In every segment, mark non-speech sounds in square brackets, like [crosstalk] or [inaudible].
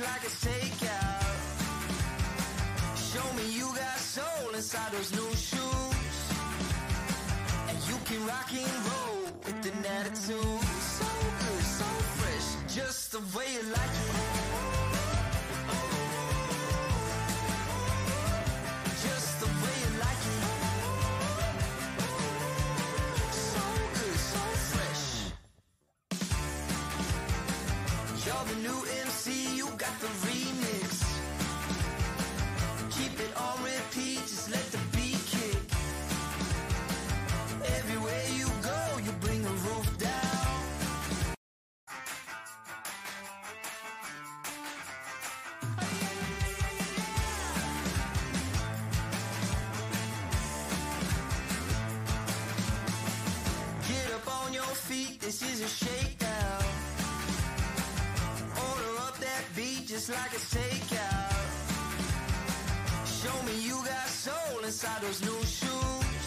like a takeout. Show me you got soul inside those new shoes. And you can rock and roll with an attitude. So good, so fresh, just the way you like this is a shakedown. Order up that beat just like a takeout. Show me you got soul inside those new shoes.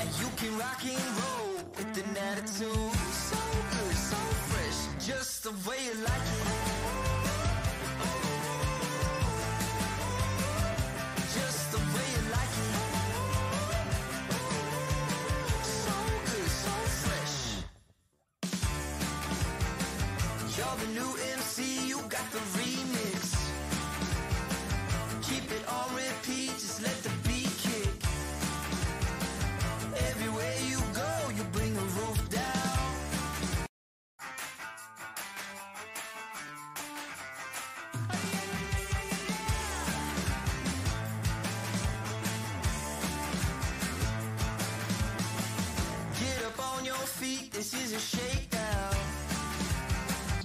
And you can rock and roll with an attitude. So good, so fresh, just the way you like it.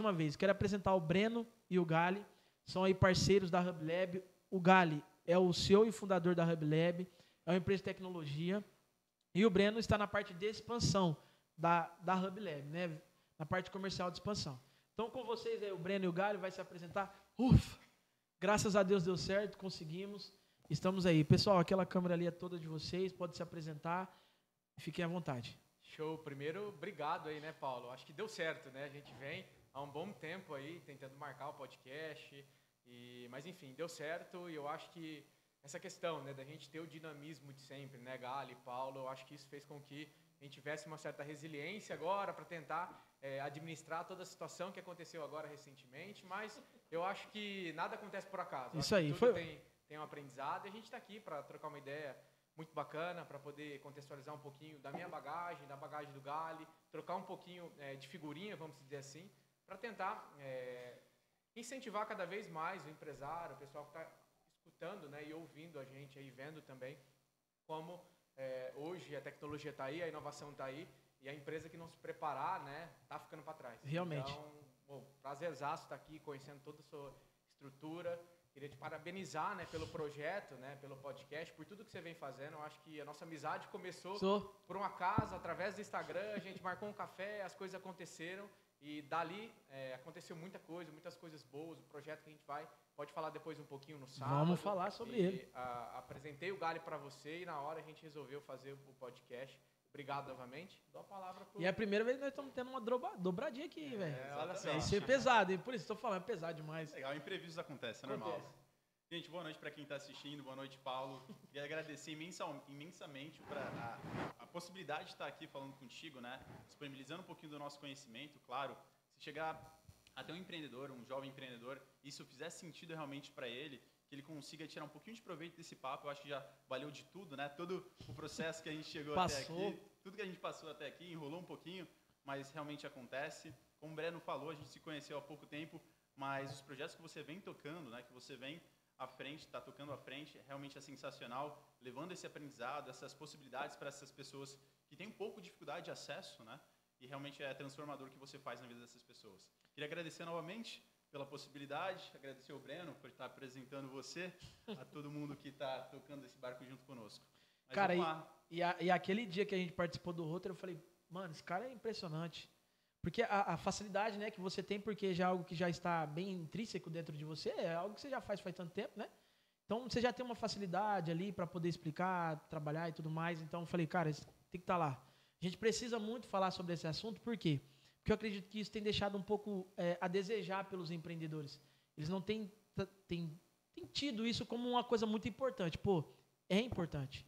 Uma vez, quero apresentar o Breno e o Gali. São aí parceiros da Hub Lab. O Gali é o CEO e fundador da Hub Lab. É uma empresa de tecnologia. E o Breno está na parte de expansão da, da Hub Lab, né? Na parte comercial de expansão. Então, com vocês aí, o Breno e o Gali vai se apresentar. Ufa! Graças a Deus deu certo, conseguimos. Estamos aí. Pessoal, aquela câmera ali é toda de vocês. Pode se apresentar. Fiquem à vontade. Show. Primeiro, obrigado aí, né, Paulo? Acho que deu certo, né? A gente vem há um bom tempo aí tentando marcar o podcast, e mas enfim, deu certo e eu acho que essa questão, né, da gente ter o dinamismo de sempre, né, Gali, Paulo, eu acho que isso fez com que a gente tivesse uma certa resiliência agora para tentar eh, administrar toda a situação que aconteceu agora recentemente, mas eu acho que nada acontece por acaso. Isso aí, foi- tem, tem um aprendizado e a gente está aqui para trocar uma ideia muito bacana para poder contextualizar um pouquinho da minha bagagem, da bagagem do Gali, trocar um pouquinho eh, de figurinha, vamos dizer assim, para tentar eh, incentivar cada vez mais o empresário, o pessoal que está escutando né, e ouvindo a gente aí, vendo também como eh, hoje a tecnologia está aí, a inovação está aí e a empresa que não se preparar, né, está ficando para trás. Realmente. Então, bom, prazerzaço estar aqui conhecendo toda a sua estrutura. Queria te parabenizar, né, pelo projeto, né, pelo podcast, por tudo que você vem fazendo. Eu acho que a nossa amizade começou Sou. por um acaso, através do Instagram, a gente marcou um café, as coisas aconteceram e dali é, aconteceu muita coisa, muitas coisas boas. O projeto que a gente vai, pode falar depois um pouquinho no sábado. Vamos falar sobre E, ele. a- apresentei o Gali para você e na hora a gente resolveu fazer o podcast. Obrigado novamente. Dou a palavra pro E é a primeira vez que nós estamos tendo uma droba- dobradinha aqui, velho. É, olha só. Vai ser pesado, hein? Por isso estou falando, é pesado demais. Legal, imprevistos acontecem, é normal. Acontece. Gente, boa noite para quem está assistindo, boa noite, Paulo. Queria agradecer imensa- imensamente para a, a possibilidade de estar aqui falando contigo, né? Disponibilizando um pouquinho do nosso conhecimento, claro. Se chegar até um empreendedor, um jovem empreendedor, isso fizer sentido realmente para ele, que ele consiga tirar um pouquinho de proveito desse papo, eu acho que já valeu de tudo, né? Todo o processo que a gente chegou até Passou. aqui, tudo que a gente passou até aqui, enrolou um pouquinho, mas realmente acontece. Como o Breno falou, a gente se conheceu há pouco tempo, mas os projetos que você vem tocando, né, que você vem à frente, está tocando à frente, realmente é sensacional, levando esse aprendizado, essas possibilidades para essas pessoas que têm um pouco de dificuldade de acesso, né? E realmente é transformador o que você faz na vida dessas pessoas. Queria agradecer novamente pela possibilidade, agradecer o Breno por estar apresentando você, a todo mundo que está tocando esse barco junto conosco. Mas Cara, e, e, a- e aquele dia que a gente participou do roteiro, eu falei, mano, esse cara é impressionante. Porque a, a facilidade né, que você tem, porque já é algo que já está bem intrínseco dentro de você, é algo que você já faz faz tanto tempo, né? Então você já tem uma facilidade ali para poder explicar, trabalhar e tudo mais. Então eu falei, cara, isso tem que estar lá. A gente precisa muito falar sobre esse assunto, por quê? Porque eu acredito que isso tem deixado um pouco é, a desejar pelos empreendedores. Eles não têm, têm, têm tido isso como uma coisa muito importante. Pô, é importante.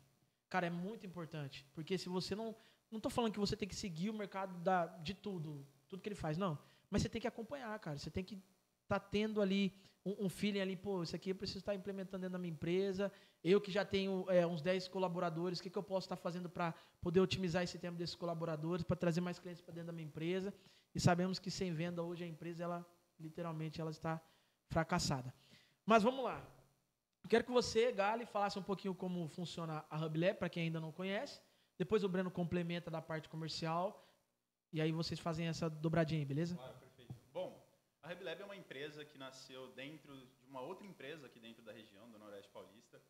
Cara, é muito importante. Porque se você não. Não estou falando que você tem que seguir o mercado da, de tudo, tudo que ele faz, não. Mas você tem que acompanhar, cara. Você tem que estar tendo ali um, um feeling ali, pô, isso aqui eu preciso estar implementando dentro da minha empresa. Eu que já tenho é, uns 10 colaboradores, o que, que eu posso estar fazendo para poder otimizar esse tempo desses colaboradores, para trazer mais clientes para dentro da minha empresa? E sabemos que sem venda hoje a empresa, ela literalmente, ela está fracassada. Mas vamos lá. Quero que você, Gali, falasse um pouquinho como funciona a HubLab, para quem ainda não conhece. Depois o Breno complementa da parte comercial. E aí vocês fazem essa dobradinha beleza? Claro, perfeito. Bom, a RebLab é uma empresa que nasceu dentro de uma outra empresa aqui dentro da região, do Noroeste Paulista.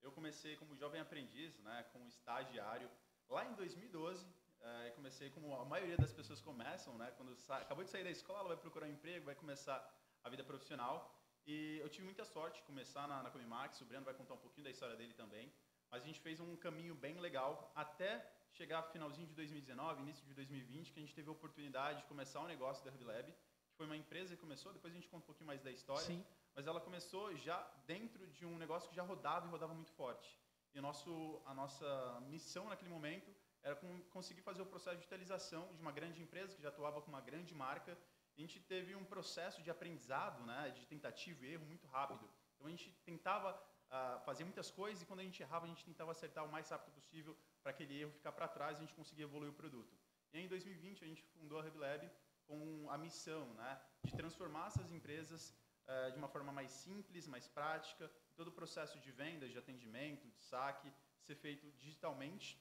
Eu comecei como jovem aprendiz, né, como estagiário, lá em 2012. eh, comecei como a maioria das pessoas começam, né, quando acabou de sair da escola, vai procurar um emprego, vai começar a vida profissional. E eu tive muita sorte de começar na, na Comimax, o Breno vai contar um pouquinho da história dele também. Mas a gente fez um caminho bem legal até chegar finalzinho de 2019, início de 2020, que a gente teve a oportunidade de começar o negócio da RebLab, que foi uma empresa que começou, depois a gente conta um pouquinho mais da história, Sim. mas ela começou já dentro de um negócio que já rodava e rodava muito forte. E o nosso, a nossa missão naquele momento era conseguir fazer o processo de digitalização de uma grande empresa que já atuava com uma grande marca. A gente teve um processo de aprendizado, né, de tentativa e erro muito rápido. Então a gente tentava ah, fazer muitas coisas e quando a gente errava a gente tentava acertar o mais rápido possível para aquele erro ficar para trás e a gente conseguir evoluir o produto. E em 2020 a gente fundou a RebLab com a missão, né, de transformar essas empresas eh, de uma forma mais simples, mais prática, todo o processo de vendas, de atendimento, de saque, ser feito digitalmente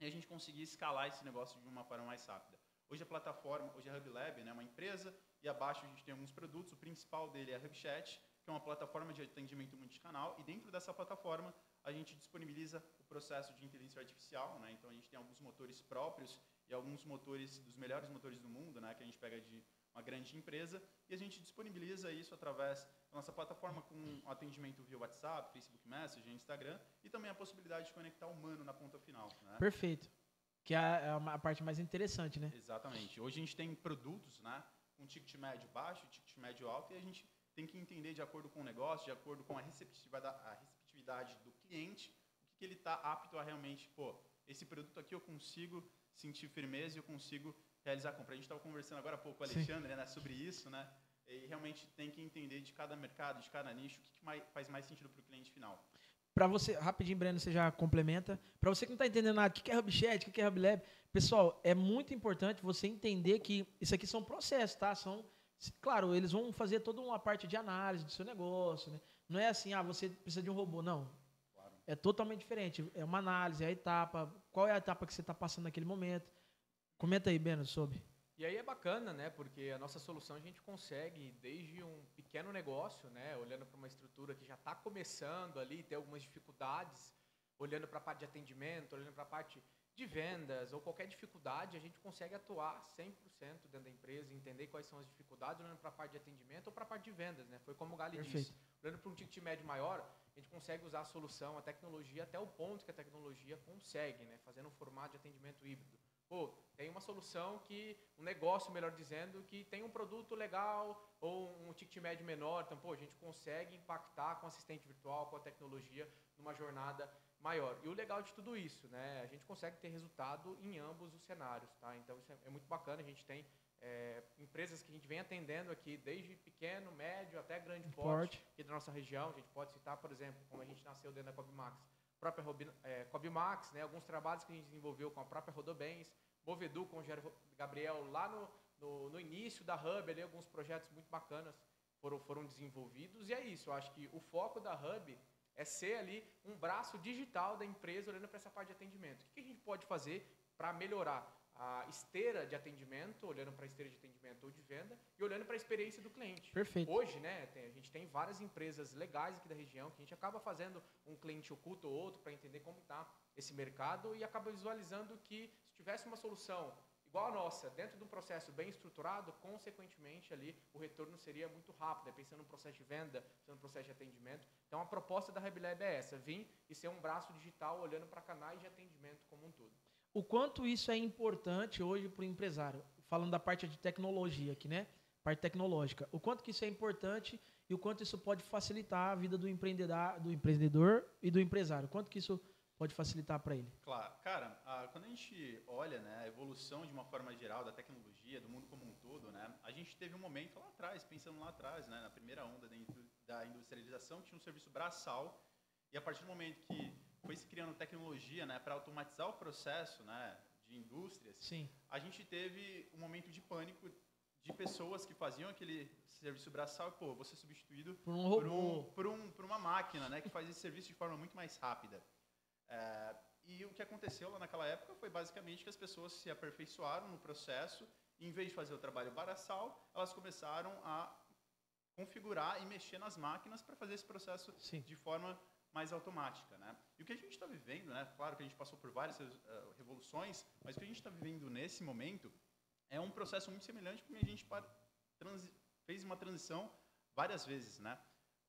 e a gente conseguir escalar esse negócio de uma forma mais rápida. Hoje a plataforma, hoje a HubLab, né, é uma empresa e abaixo a gente tem alguns produtos. O principal dele é a HubChat, que é uma plataforma de atendimento multicanal e dentro dessa plataforma a gente disponibiliza o processo de inteligência artificial, né? Então a gente tem alguns motores próprios e alguns motores dos melhores motores do mundo, né, que a gente pega de uma grande empresa e a gente disponibiliza isso através da nossa plataforma com atendimento via WhatsApp, Facebook Messenger, Instagram e também a possibilidade de conectar o humano na ponta final, né? Perfeito. Que é a, é a parte mais interessante, né? Exatamente. Hoje a gente tem produtos, né, com ticket médio baixo, ticket médio alto, e a gente tem que entender de acordo com o negócio, de acordo com a receptividade, a receptividade do cliente, o que, que ele está apto a realmente, pô, esse produto aqui eu consigo sentir firmeza e eu consigo realizar a compra. A gente estava conversando agora há pouco com o. Alexandre né, sobre isso, né? E realmente tem que entender de cada mercado, de cada nicho, o que, que mais, faz mais sentido para o cliente final. Para você, rapidinho, Breno, você já complementa. Para você que não está entendendo nada, o que é HubChat, o que que é HubLab, pessoal, é muito importante você entender que isso aqui são processos, tá? São, claro, eles vão fazer toda uma parte de análise do seu negócio, né? Não é assim, ah, você precisa de um robô, não. Claro. É totalmente diferente. É uma análise, é a etapa, qual é a etapa que você está passando naquele momento. Comenta aí, Breno, sobre. E aí é bacana, né? Porque a nossa solução a gente consegue, desde um pequeno negócio, né? Olhando para uma estrutura que já está começando ali, tem algumas dificuldades, olhando para a parte de atendimento, olhando para a parte de vendas ou qualquer dificuldade, a gente consegue atuar 100% dentro da empresa, entender quais são as dificuldades, olhando para a parte de atendimento ou para a parte de vendas, né? Foi como o Gali Perfeito. disse. Olhando para um ticket médio maior, a gente consegue usar a solução, a tecnologia, até o ponto que a tecnologia consegue, né? Fazendo um formato de atendimento híbrido. Pô, tem uma solução que, um negócio, melhor dizendo, que tem um produto legal ou um ticket médio menor. Então, pô, a gente consegue impactar com assistente virtual, com a tecnologia, numa jornada maior. E o legal de tudo isso, né? A gente consegue ter resultado em ambos os cenários, tá? Então, isso é, é muito bacana. A gente tem é, empresas que a gente vem atendendo aqui, desde pequeno, médio até grande porte, Porte. aqui da nossa região. A gente pode citar, por exemplo, como a gente nasceu dentro da Cobmax, própria é, Cobmax, né? Alguns trabalhos que a gente desenvolveu com a própria Rodobens, Movedu com o Gabriel lá no, no, no início da Hub, ali, alguns projetos muito bacanas foram, foram desenvolvidos. E é isso, eu acho que o foco da Hub é ser ali um braço digital da empresa olhando para essa parte de atendimento. O que a gente pode fazer para melhorar a esteira de atendimento, olhando para a esteira de atendimento ou de venda, e olhando para a experiência do cliente. Perfeito. Hoje, né, tem- a gente tem várias empresas legais aqui da região que a gente acaba fazendo um cliente oculto ou outro para entender como está esse mercado e acaba visualizando que se tivesse uma solução igual a nossa, dentro de um processo bem estruturado, consequentemente ali o retorno seria muito rápido, né? pensando no processo de venda, pensando no processo de atendimento. Então a proposta da RebLab é essa, vir e ser um braço digital olhando para canais de atendimento como um todo. O quanto isso é importante hoje para o empresário. falando da parte de tecnologia aqui, né? Parte tecnológica. O quanto que isso é importante e o quanto isso pode facilitar a vida do empreendedor, do empreendedor e do empresário. O quanto que isso pode facilitar para ele? Claro, cara, a, quando a gente olha né, a evolução de uma forma geral da tecnologia, do mundo como um todo, né, a gente teve um momento lá atrás, pensando lá atrás, né, na primeira onda da, industrialização, que tinha um serviço braçal, e a partir do momento que foi se criando tecnologia né, para automatizar o processo né, de indústrias, Sim. a gente teve um momento de pânico de pessoas que faziam aquele serviço braçal e, pô, ser substituído Por um por, robô. um, por, um, por uma máquina, né, que faz esse serviço de forma muito mais rápida. É, e o que aconteceu lá naquela época foi basicamente que as pessoas se aperfeiçoaram no processo e, em vez de fazer o trabalho braçal, elas começaram a configurar e mexer nas máquinas para fazer esse processo Sim. de forma mais automática, né? E o que a gente está vivendo, né? Claro que a gente passou por várias eh, revoluções, mas o que a gente está vivendo nesse momento é um processo muito semelhante porque a gente fez uma transição várias vezes, né?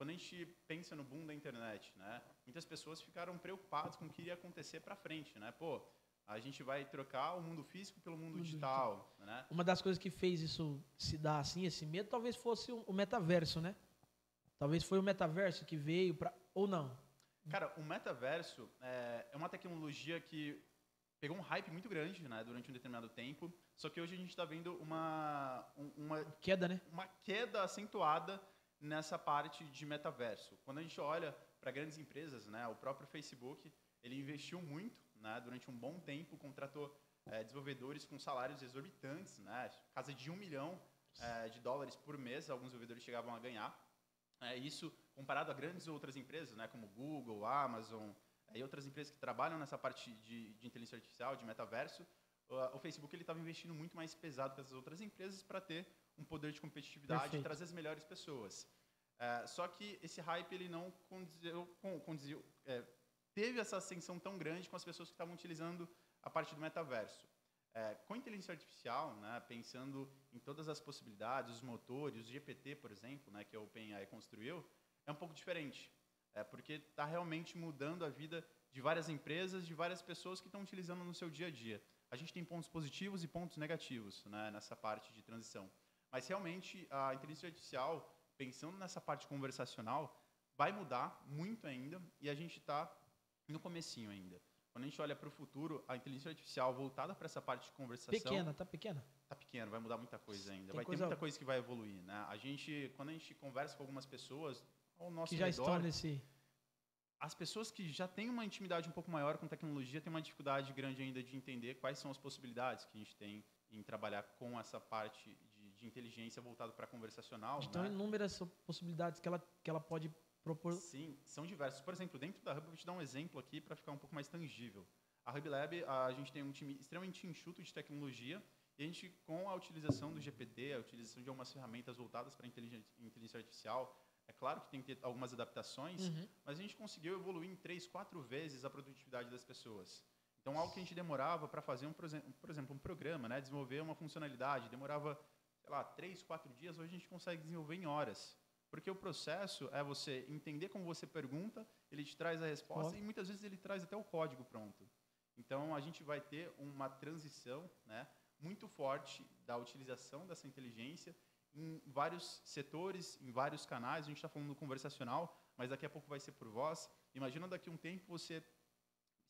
Quando a gente pensa no boom da internet, né? Muitas pessoas ficaram preocupadas com o que iria acontecer para frente, né? Pô, a gente vai trocar o mundo físico pelo mundo Mundo digital, né? Uma das coisas que fez isso se dar assim, esse medo, talvez fosse o metaverso, né? Talvez foi o metaverso que veio para ou não. Cara, o metaverso é, é uma tecnologia que pegou um hype muito grande, né? Durante um determinado tempo. Só que hoje a gente está vendo uma, um- uma Queda, né? uma queda acentuada nessa parte de metaverso. Quando a gente olha para grandes empresas, né, o próprio Facebook, ele investiu muito, né, durante um bom tempo, contratou eh, desenvolvedores com salários exorbitantes, né, casa de um milhão eh, de dólares por mês, alguns desenvolvedores chegavam a ganhar. É, isso comparado a grandes outras empresas, né, como Google, Amazon eh, e outras empresas que trabalham nessa parte de, de inteligência artificial, de metaverso, o- o Facebook ele estava investindo muito mais pesado que as outras empresas para ter um poder de competitividade Perfeito. e trazer as melhores pessoas. É, só que esse hype ele não é, teve essa ascensão tão grande com as pessoas que estavam utilizando a parte do metaverso. É, com a inteligência artificial, né, pensando em todas as possibilidades, os motores, o GPT, por exemplo, né, que a OpenAI construiu, é um pouco diferente. É porque está realmente mudando a vida de várias empresas, de várias pessoas que estão utilizando no seu dia a dia. A gente tem pontos positivos e pontos negativos né, nessa parte de transição. Mas realmente a inteligência artificial, pensando nessa parte conversacional, vai mudar muito ainda e a gente está no comecinho ainda. Quando a gente olha para o futuro, a inteligência artificial voltada para essa parte de conversação Pequena, tá pequena. tá pequeno, vai mudar muita coisa ainda. Tem vai coisa- ter muita coisa que vai evoluir, né? A gente, quando a gente conversa com algumas pessoas ao nosso Que já redor, estão nesse. as pessoas que já têm uma intimidade um pouco maior com tecnologia têm uma dificuldade grande ainda de entender quais são as possibilidades que a gente tem em trabalhar com essa parte de, inteligência voltada para conversacional. Estão né? inúmeras possibilidades que ela, que ela pode propor. Sim, são diversos. Por exemplo, dentro da Hub, vou te dar um exemplo aqui para ficar um pouco mais tangível. A Hub Lab, a gente tem um time extremamente enxuto de tecnologia e a gente, com a utilização do GPT, a utilização de algumas ferramentas voltadas para inteligência, artificial, é claro que tem que ter algumas adaptações, Uhum. mas a gente conseguiu evoluir em três, quatro vezes a produtividade das pessoas. Então, algo que a gente demorava para fazer, um, por exemplo, um programa, né, desenvolver uma funcionalidade, demorava, sei lá, três, quatro dias, hoje a gente consegue desenvolver em horas. Porque o processo é você entender como você pergunta, ele te traz a resposta Ó. e muitas vezes ele traz até o código pronto. Então, a gente vai ter uma transição né, muito forte da utilização dessa inteligência em vários setores, em vários canais. A gente está falando do conversacional, mas daqui a pouco vai ser por voz. Imagina daqui a um tempo você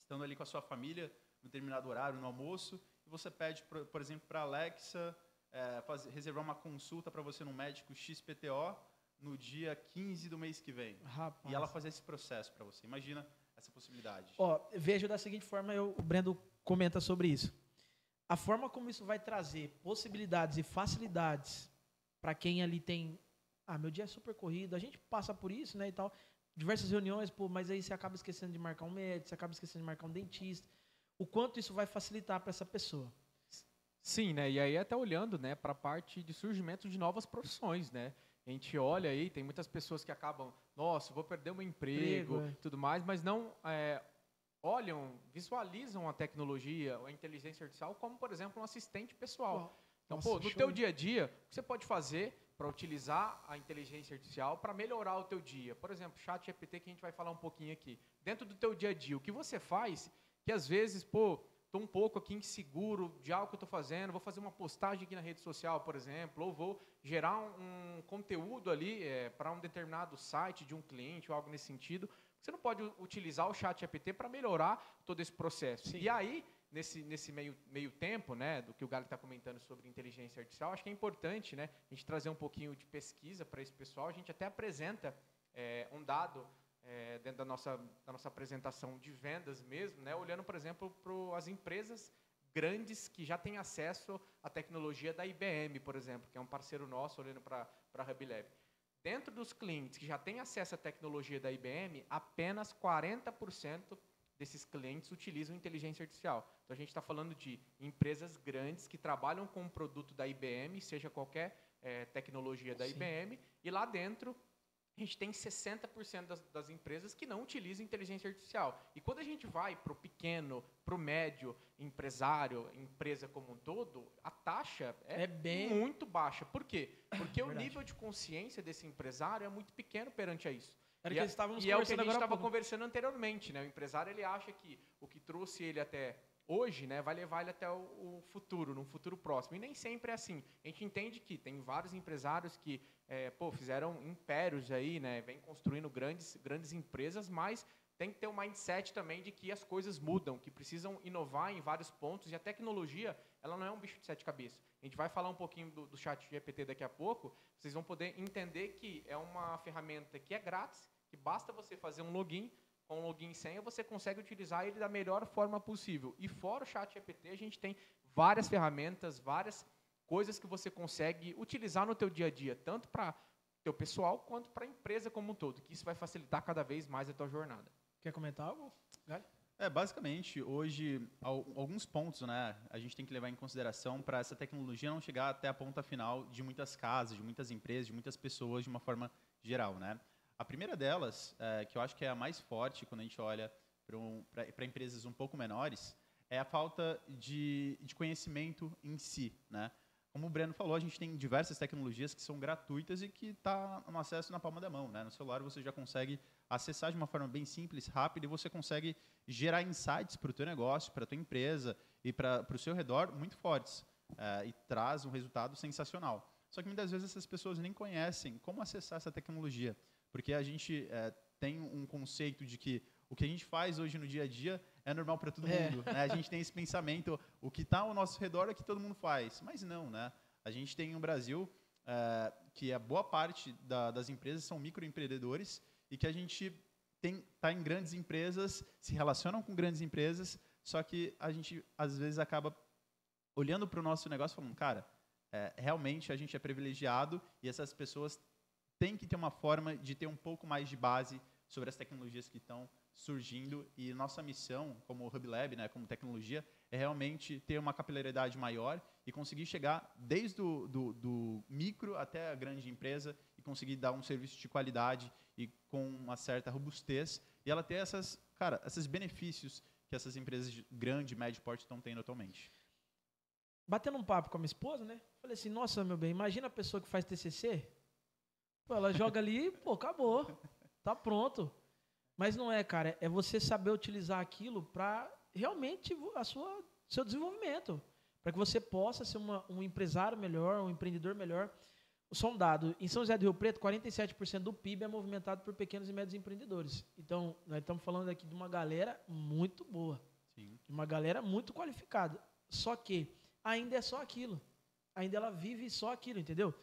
estando ali com a sua família, no determinado horário, no almoço, e você pede, por, por exemplo, para a Alexa é, fazer- reservar uma consulta para você no médico XPTO no dia 15 do mês que vem. Rapaz. E ela fazer esse processo para você. Imagina essa possibilidade. Ó, vejo da seguinte forma, eu, o Brendo comenta sobre isso. A forma como isso vai trazer possibilidades e facilidades para quem ali tem, ah, meu dia é super corrido, a gente passa por isso, né, e tal, diversas reuniões, pô, mas aí você acaba esquecendo de marcar um médico, você acaba esquecendo de marcar um dentista. O quanto isso vai facilitar para essa pessoa? Sim, né? E aí até olhando, né, para a parte de surgimento de novas profissões, né? A gente olha aí, tem muitas pessoas que acabam, nossa, vou perder o meu emprego, Emprego, é. tudo mais, mas não é, olham, visualizam a tecnologia, a inteligência artificial como, por exemplo, um assistente pessoal. Então, Nossa, pô, no show. teu dia a dia, o que você pode fazer para utilizar a inteligência artificial para melhorar o teu dia? Por exemplo, chat GPT que a gente vai falar um pouquinho aqui. Dentro do teu dia a dia, o que você faz que às vezes, pô, estou um pouco aqui inseguro de algo que eu estou fazendo, vou fazer uma postagem aqui na rede social, por exemplo, ou vou gerar um, um conteúdo ali é, para um determinado site de um cliente ou algo nesse sentido, você não pode utilizar o chat GPT para melhorar todo esse processo. Sim. E aí, nesse, nesse meio, meio tempo, né, do que o Galo está comentando sobre inteligência artificial, acho que é importante né, a gente trazer um pouquinho de pesquisa para esse pessoal. A gente até apresenta é, um dado é, dentro da nossa, da nossa apresentação de vendas mesmo, né, olhando, por exemplo, para as empresas grandes que já têm acesso à tecnologia da IBM, por exemplo, que é um parceiro nosso, olhando para a HubLab. Dentro dos clientes que já têm acesso à tecnologia da IBM, apenas 40% desses clientes utilizam inteligência artificial. Então a gente está falando de empresas grandes que trabalham com um produto da IBM, seja qualquer é, tecnologia da Sim. IBM, e lá dentro a gente tem 60% das, das, empresas que não utilizam inteligência artificial. E quando a gente vai para o pequeno, para o médio empresário, empresa como um todo, a taxa é, é bem... muito baixa. Por quê? Porque o nível de consciência desse empresário é muito pequeno perante a isso. Era e, que estávamos e é o que a gente estava conversando anteriormente. Né? O empresário ele acha que o que trouxe ele até hoje, né, vai levar ele até o, o, futuro, num futuro próximo. E nem sempre é assim. A gente entende que tem vários empresários que é, pô, fizeram impérios aí, né, vem construindo grandes, grandes empresas, mas tem que ter um mindset também de que as coisas mudam, que precisam inovar em vários pontos e a tecnologia ela não é um bicho de sete cabeças. A gente vai falar um pouquinho do, do chat GPT daqui a pouco, vocês vão poder entender que é uma ferramenta que é grátis, que basta você fazer um login, com login e senha, você consegue utilizar ele da melhor forma possível. E fora o chat GPT, a gente tem várias ferramentas, várias coisas que você consegue utilizar no teu dia a dia, tanto para teu pessoal quanto para a empresa como um todo, que isso vai facilitar cada vez mais a tua jornada. Quer comentar algo, Gali? É, basicamente, hoje, alguns pontos né, a gente tem que levar em consideração para essa tecnologia não chegar até a ponta final de muitas casas, de muitas empresas, de muitas pessoas de uma forma geral. Né? A primeira delas, é, que eu acho que é a mais forte quando a gente olha para um, empresas um pouco menores, é a falta de, de conhecimento em si. Né? Como o Breno falou, a gente tem diversas tecnologias que são gratuitas e que está no acesso na palma da mão. Né? No celular você já consegue acessar de uma forma bem simples, rápida, e você consegue gerar insights para o teu negócio, para a tua empresa e para o seu redor muito fortes. É, e traz um resultado sensacional. Só que muitas vezes essas pessoas nem conhecem como acessar essa tecnologia. Porque a gente é, tem um conceito de que o que a gente faz hoje no dia a dia é normal para todo é. mundo. Né? A gente tem esse pensamento, o que está ao nosso redor é que todo mundo faz. Mas não, né? A gente tem um Brasil é, que a boa parte da, das empresas são microempreendedores e que a gente está em grandes empresas, se relacionam com grandes empresas, só que a gente às vezes acaba olhando para o nosso negócio e falando, cara, é, realmente a gente é privilegiado e essas pessoas tem que ter uma forma de ter um pouco mais de base sobre as tecnologias que estão surgindo e nossa missão como Hub Lab, né, como tecnologia, é realmente ter uma capilaridade maior e conseguir chegar desde o do, do micro até a grande empresa e conseguir dar um serviço de qualidade e com uma certa robustez e ela ter essas, cara, esses benefícios que essas empresas de grande médio porte estão tendo atualmente. Batendo um papo com a minha esposa, né? Falei assim, nossa, meu bem, imagina a pessoa que faz TCC, ela joga ali, pô, acabou. Tá pronto. Mas não é, cara. É você saber utilizar aquilo para realmente a sua seu desenvolvimento, para que você possa ser uma, um empresário melhor, um empreendedor melhor. Só um dado, em São José do Rio Preto, 47% do PIB é movimentado por pequenos e médios empreendedores. Então, nós estamos falando aqui de uma galera muito boa, Sim. de uma galera muito qualificada. Só que ainda é só aquilo. Ainda ela vive só aquilo, entendeu?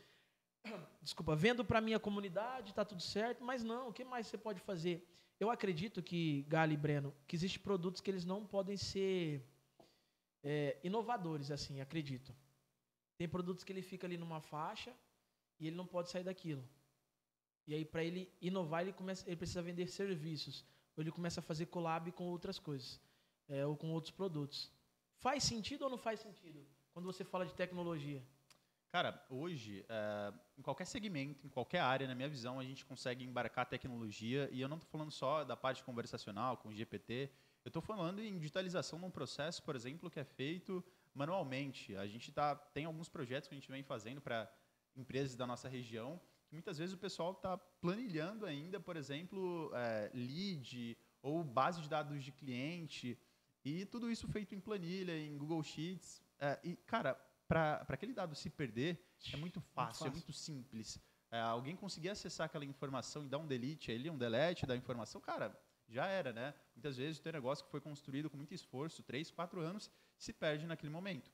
Desculpa, vendo para minha comunidade, está tudo certo, mas não, o que mais você pode fazer? Eu acredito que, Gali e Breno, que existem produtos que eles não podem ser é, inovadores, assim, acredito. Tem produtos que ele fica ali numa faixa e ele não pode sair daquilo. E aí, para ele inovar, ele, começa, ele precisa vender serviços. Ou ele começa a fazer collab com outras coisas, é, ou com outros produtos. Faz sentido ou não faz sentido quando você fala de tecnologia? Cara, hoje, é, em qualquer segmento, em qualquer área, na minha visão, a gente consegue embarcar tecnologia. E eu não estou falando só da parte conversacional, com GPT. Eu estou falando em digitalização de um processo, por exemplo, que é feito manualmente. A gente tá, tem alguns projetos que a gente vem fazendo para empresas da nossa região, que muitas vezes o pessoal está planilhando ainda, por exemplo, é, lead ou base de dados de cliente. E tudo isso feito em planilha, em Google Sheets. É, e, cara, para aquele dado se perder, é muito fácil, é fácil. muito simples. É, alguém conseguir acessar aquela informação e dar um delete ali, um delete da informação, cara, já era, né? Muitas vezes o teu negócio que foi construído com muito esforço, três, quatro anos, se perde naquele momento.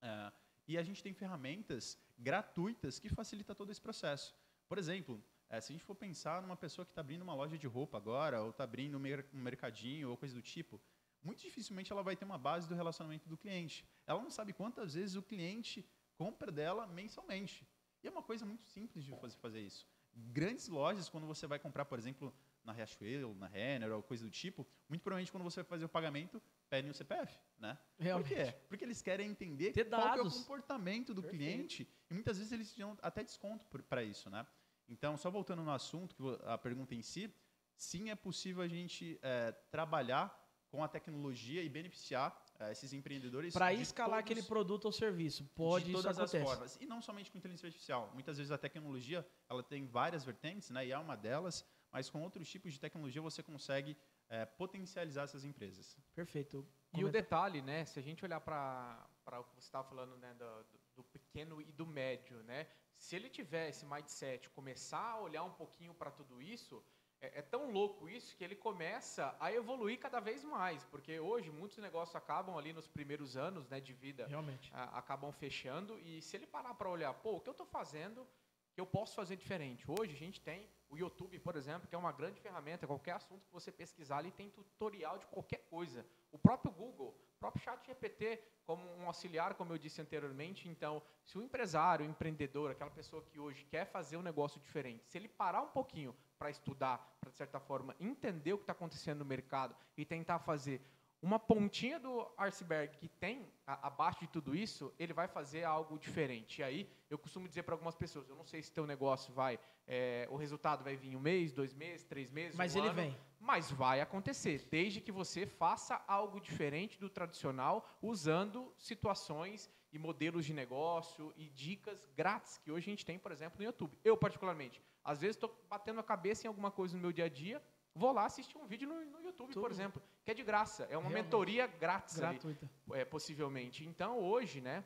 É, e a gente tem ferramentas gratuitas que facilitam todo esse processo. Por exemplo, é, se a gente for pensar numa pessoa que está abrindo uma loja de roupa agora, ou está abrindo um, um mercadinho, ou coisa do tipo, muito dificilmente ela vai ter uma base do relacionamento do cliente. Ela não sabe quantas vezes o cliente compra dela mensalmente. E é uma coisa muito simples de fazer, fazer isso. Grandes lojas, quando você vai comprar, por exemplo, na Riachuelo, na Renner ou coisa do tipo, muito provavelmente quando você vai fazer o pagamento, pedem o CPF, né? Realmente. Por quê? Porque eles querem entender Ter qual é o comportamento do Perfeito. cliente e muitas vezes eles dão até desconto para isso, né? Então, só voltando no assunto, a pergunta em si, sim é possível a gente eh, trabalhar com a tecnologia e beneficiar esses empreendedores Para escalar todos- aquele produto ou serviço. Pode, de isso todas as formas. E não somente com inteligência artificial. Muitas vezes a tecnologia ela tem várias vertentes, né? E é uma delas, mas com outros tipos de tecnologia você consegue eh, potencializar essas empresas. Perfeito. E o Comenta- detalhe, né? Se a gente olhar para o que você estava falando, né, do, do- do pequeno e do médio, né? Se ele tiver esse mindset, começar a olhar um pouquinho para tudo isso, é, é tão louco isso que ele começa a evoluir cada vez mais, porque hoje muitos negócios acabam ali nos primeiros anos, né, de vida, Realmente. a- acabam fechando e se ele parar para olhar, pô, o que eu estou fazendo que eu posso fazer diferente? Hoje a gente tem o YouTube, por exemplo, que é uma grande ferramenta, qualquer assunto que você pesquisar ali tem tutorial de qualquer coisa. O próprio Google, próprio chat GPT como um auxiliar, como eu disse anteriormente, então, se o empresário, o empreendedor, aquela pessoa que hoje quer fazer um negócio diferente, se ele parar um pouquinho para estudar, para de certa forma entender o que está acontecendo no mercado e tentar fazer uma pontinha do iceberg que tem a- abaixo de tudo isso, ele vai fazer algo diferente. E aí, eu costumo dizer para algumas pessoas, eu não sei se teu negócio vai, é, o resultado vai vir um mês, dois meses, três meses, Mas um ele ano, vem. Mas vai acontecer, desde que você faça algo diferente do tradicional, usando situações e modelos de negócio e dicas grátis que hoje a gente tem, por exemplo, no YouTube. Eu, particularmente, às vezes estou batendo a cabeça em alguma coisa no meu dia a dia, vou lá assistir um vídeo no, no YouTube, Tudo. por exemplo, que é de graça. É uma Realmente. mentoria grátis ali Gratuita. é, possivelmente. Então, hoje, né,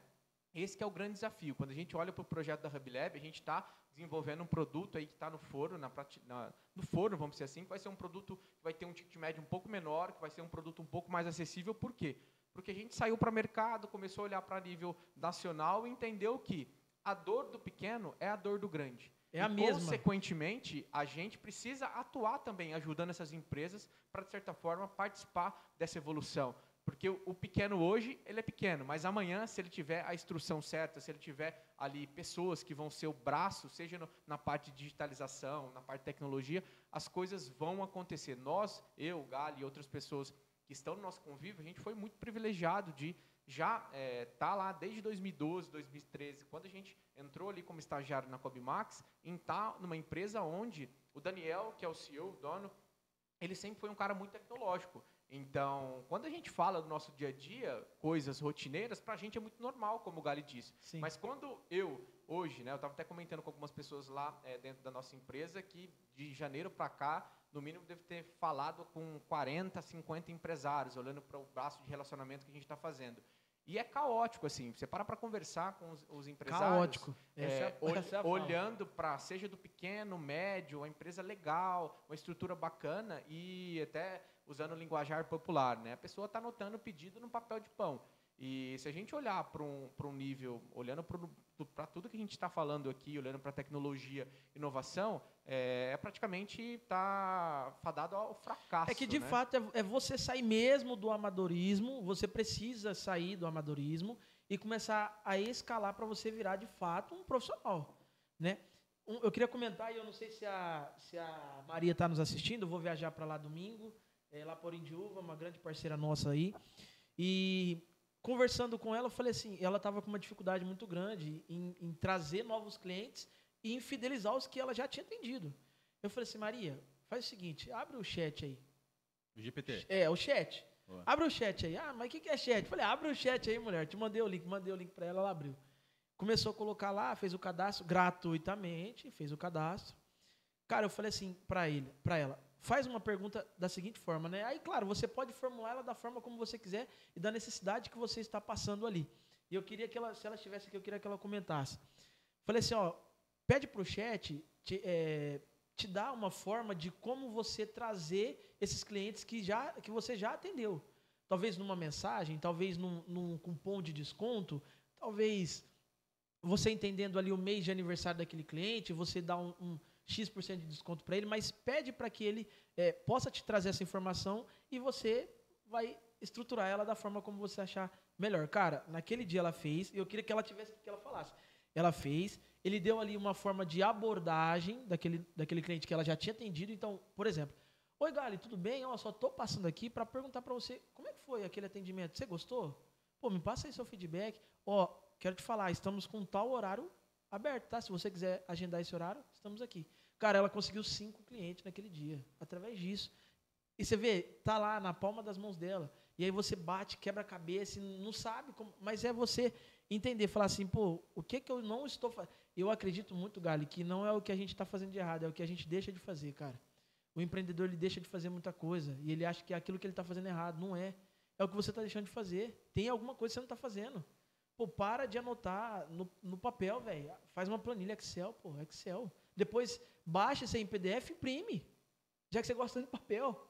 esse que é o grande desafio. Quando a gente olha para o projeto da Hub Lab, a gente está desenvolvendo um produto aí que está no forno, na, na- no forno, vamos dizer assim, que vai ser um produto que vai ter um ticket médio um pouco menor, que vai ser um produto um pouco mais acessível. Por quê? Porque a gente saiu para o mercado, começou a olhar para nível nacional e entendeu que a dor do pequeno é a dor do grande. É a E, mesma. Consequentemente, a gente precisa atuar também ajudando essas empresas para, de certa forma, participar dessa evolução. Porque o, pequeno hoje, ele é pequeno, mas amanhã, se ele tiver a instrução certa, se ele tiver ali pessoas que vão ser o braço, seja no- na parte de digitalização, na parte de tecnologia, as coisas vão acontecer. Nós, eu, Gali e outras pessoas que estão no nosso convívio, a gente foi muito privilegiado de já estar lá desde 2012, 2013, quando a gente entrou ali como estagiário na Cobimax, em estar numa empresa onde o Daniel, que é o CEO, o dono, ele sempre foi um cara muito tecnológico. Então, quando a gente fala do nosso dia a dia, coisas rotineiras, para a gente é muito normal, como o Gali disse. Sim. Mas quando eu, hoje, né, eu estava até comentando com algumas pessoas lá eh, dentro da nossa empresa que de janeiro para cá, no mínimo, devo ter falado com 40, 50 empresários, olhando para o braço de relacionamento que a gente está fazendo. E é caótico, assim, você para para conversar com os, os empresários. Caótico. É, é é olhando para, seja do pequeno, médio, uma empresa legal, uma estrutura bacana e até usando o linguajar popular, né? A pessoa está anotando o pedido no papel de pão. E se a gente olhar para um, pra um nível, olhando para tudo que a gente está falando aqui, olhando para tecnologia, inovação, é, é praticamente está fadado ao fracasso. É que de né? fato é, é você sair mesmo do amadorismo, você precisa sair do amadorismo e começar a escalar para você virar de fato um profissional, né? Eu queria comentar, e eu não sei se a, se a Maria está nos assistindo, eu vou viajar para lá domingo, é, lá por Indiúva, uma grande parceira nossa aí, e conversando com ela, eu falei assim, ela estava com uma dificuldade muito grande em, em trazer novos clientes e em fidelizar os que ela já tinha atendido. Eu falei assim, Maria, faz o seguinte, abre o chat aí. O GPT. É, o chat. Boa. Abre o chat aí. Ah, mas o que, que é chat? Falei, abre o chat aí, mulher. Te mandei o link, mandei o link para ela, ela abriu. Começou a colocar lá, fez o cadastro gratuitamente, fez o cadastro. Cara, eu falei assim para ele, para ela, faz uma pergunta da seguinte forma, né? Aí, claro, você pode formular ela da forma como você quiser e da necessidade que você está passando ali. E eu queria que ela, se ela estivesse aqui, eu queria que ela comentasse. Falei assim, ó, pede para o chat te, é, te dar uma forma de como você trazer esses clientes que, já, que você já atendeu. Talvez numa mensagem, talvez num, num cupom de desconto, talvez você entendendo ali o mês de aniversário daquele cliente, você dá um, um X% de desconto para ele, mas pede para que ele é, possa te trazer essa informação e você vai estruturar ela da forma como você achar melhor. Cara, naquele dia ela fez, e eu queria que ela tivesse que ela falasse. Ela fez, ele deu ali uma forma de abordagem daquele, daquele cliente que ela já tinha atendido. Então, por exemplo, Oi, Gali, tudo bem? Eu só estou passando aqui para perguntar para você como é que foi aquele atendimento. Você gostou? Pô, me passa aí seu feedback. Ó, quero te falar, estamos com tal horário aberto, tá? Se você quiser agendar esse horário, estamos aqui. Cara, ela conseguiu cinco clientes naquele dia, através disso. E você vê, tá lá na palma das mãos dela. E aí você bate, quebra a cabeça, não sabe como. Mas é você entender, falar assim, pô, o que que eu não estou fazendo? Eu acredito muito, Gali, que não é o que a gente está fazendo de errado, é o que a gente deixa de fazer, cara. O empreendedor ele deixa de fazer muita coisa e ele acha que é aquilo que ele está fazendo errado. Não é. É o que você está deixando de fazer. Tem alguma coisa que você não está fazendo. Pô, para de anotar no, no papel, velho. Faz uma planilha Excel, pô, Excel. Depois baixa esse em PDF e imprime. Já que você gosta de papel.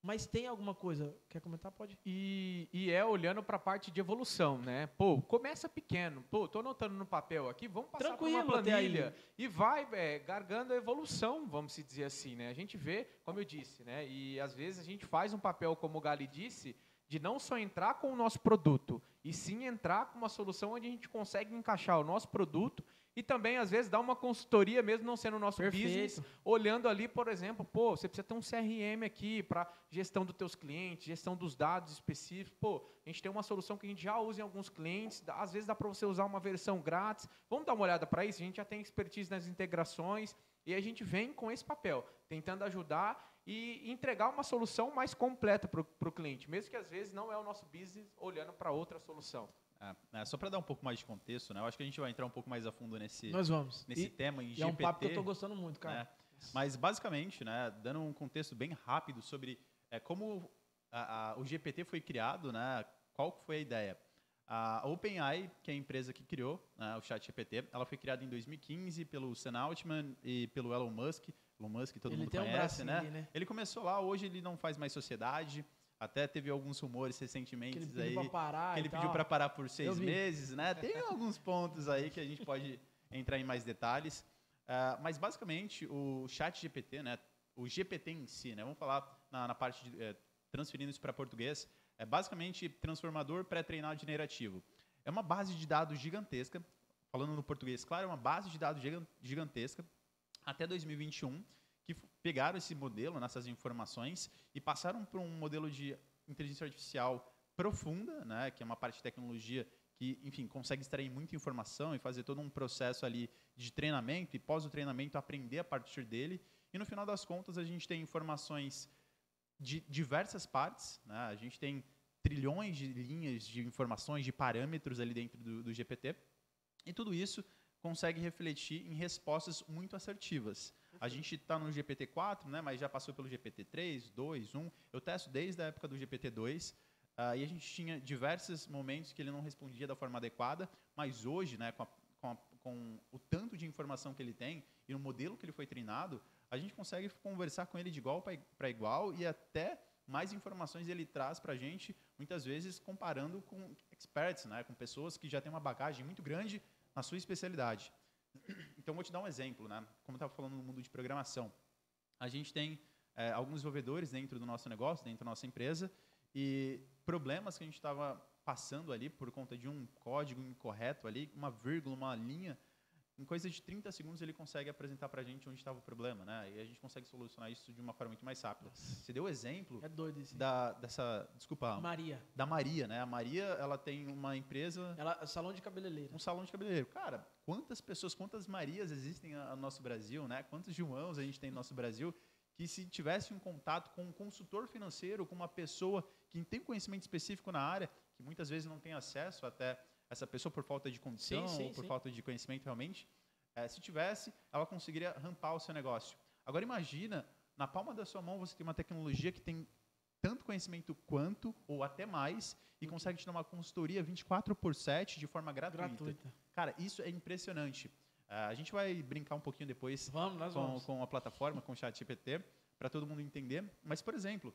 Mas tem alguma coisa? Quer comentar? Pode. E, e é olhando para a parte de evolução, né? Pô, começa pequeno. Pô, tô anotando no papel aqui, vamos passar por uma aí. planilha. E vai é, gargando a evolução, vamos se dizer assim, né? A gente vê, como eu disse, né? E às vezes a gente faz um papel, como o Gali disse, de não só entrar com o nosso produto, e sim entrar com uma solução onde a gente consegue encaixar o nosso produto e também, às vezes, dar uma consultoria, mesmo não sendo o nosso Perfeito. business, olhando ali, por exemplo, pô, você precisa ter um CRM aqui para gestão dos teus clientes, gestão dos dados específicos. Pô, a gente tem uma solução que a gente já usa em alguns clientes, dá- às vezes dá para você usar uma versão grátis. Vamos dar uma olhada para isso? A gente já tem expertise nas integrações e a gente vem com esse papel, tentando ajudar e entregar uma solução mais completa para o cliente, mesmo que às vezes não é o nosso business olhando para outra solução. É, é, só para dar um pouco mais de contexto, né? Eu acho que a gente vai entrar um pouco mais a fundo nesse, Nós vamos. nesse E, tema em GPT. é um papo que eu tô gostando muito, cara. né? Mas basicamente, né, dando um contexto bem rápido sobre é, como a- a- o GPT foi criado, né, qual foi a ideia? A OpenAI, que é a empresa que criou né, o ChatGPT, ela foi criada em 2015 pelo Sam Altman e pelo Elon Musk. Elon Musk todo Ele mundo um conhece, bracinho né? ali, né? Ele começou lá, hoje ele não faz mais sociedade. Até teve alguns rumores Que recentemente ele pediu aí parar que ele pediu para parar por seis meses, né? [laughs] Tem alguns pontos aí que a gente pode entrar em mais detalhes. Ah, mas basicamente o Chat GPT, né? O GPT em si, né? Vamos falar na, na parte de eh, transferindo isso para português, é basicamente transformador pré-treinado generativo. É uma base de dados gigantesca. Falando no português, claro, é uma base de dados gigan- gigantesca até 2021 que pegaram esse modelo, nessas informações, e passaram para um modelo de inteligência artificial profunda, né, que é uma parte de tecnologia que, enfim, consegue extrair muita informação e fazer todo um processo ali de treinamento e pós o treinamento aprender a partir dele. E no final das contas a gente tem informações de diversas partes, né? A gente tem trilhões de linhas de informações, de parâmetros ali dentro do, do GPT. E tudo isso consegue refletir em respostas muito assertivas. A gente está no GPT-4, né, mas já passou pelo GPT-3, 2, 1. Eu testo desde a época do GPT-2. ah, e a gente tinha diversos momentos que ele não respondia da forma adequada, mas hoje, né, com, a- com a- com o tanto de informação que ele tem e no modelo que ele foi treinado, a gente consegue conversar com ele de igual para igual e até mais informações ele traz para a gente, muitas vezes comparando com experts, né, com pessoas que já têm uma bagagem muito grande na sua especialidade. Então, vou te dar um exemplo. Né? Como eu estava falando no mundo de programação, a gente tem eh, alguns desenvolvedores dentro do nosso negócio, dentro da nossa empresa, e problemas que a gente estava passando ali por conta de um código incorreto ali, uma vírgula, uma linha, em coisa de 30 segundos ele consegue apresentar para a gente onde estava o problema, né? E a gente consegue solucionar isso de uma forma muito mais rápida. Você deu o exemplo É doido isso. da, dessa, desculpa, Maria. da Maria, né? A Maria, ela tem uma empresa, Ela, salão de cabeleireira. um salão de cabeleireiro. Cara, quantas pessoas, quantas Marias existem no nosso Brasil, né? Quantos Joãos a gente tem no nosso Brasil que se tivesse um contato com um consultor financeiro, com uma pessoa que tem conhecimento específico na área, que muitas vezes não tem acesso até essa pessoa por falta de condição Sim, sim, ou por sim. falta de conhecimento realmente, eh, se tivesse, ela conseguiria rampar o seu negócio. Agora imagina na palma da sua mão você tem uma tecnologia que tem tanto conhecimento quanto, ou até mais, e consegue te dar uma consultoria 24 por 7 de forma gratuita. Gratuita. Cara, isso é impressionante. Ah, a gente vai brincar um pouquinho depois Vamos, com, vamos. com a plataforma, com o chat GPT, para todo mundo entender. Mas, por exemplo,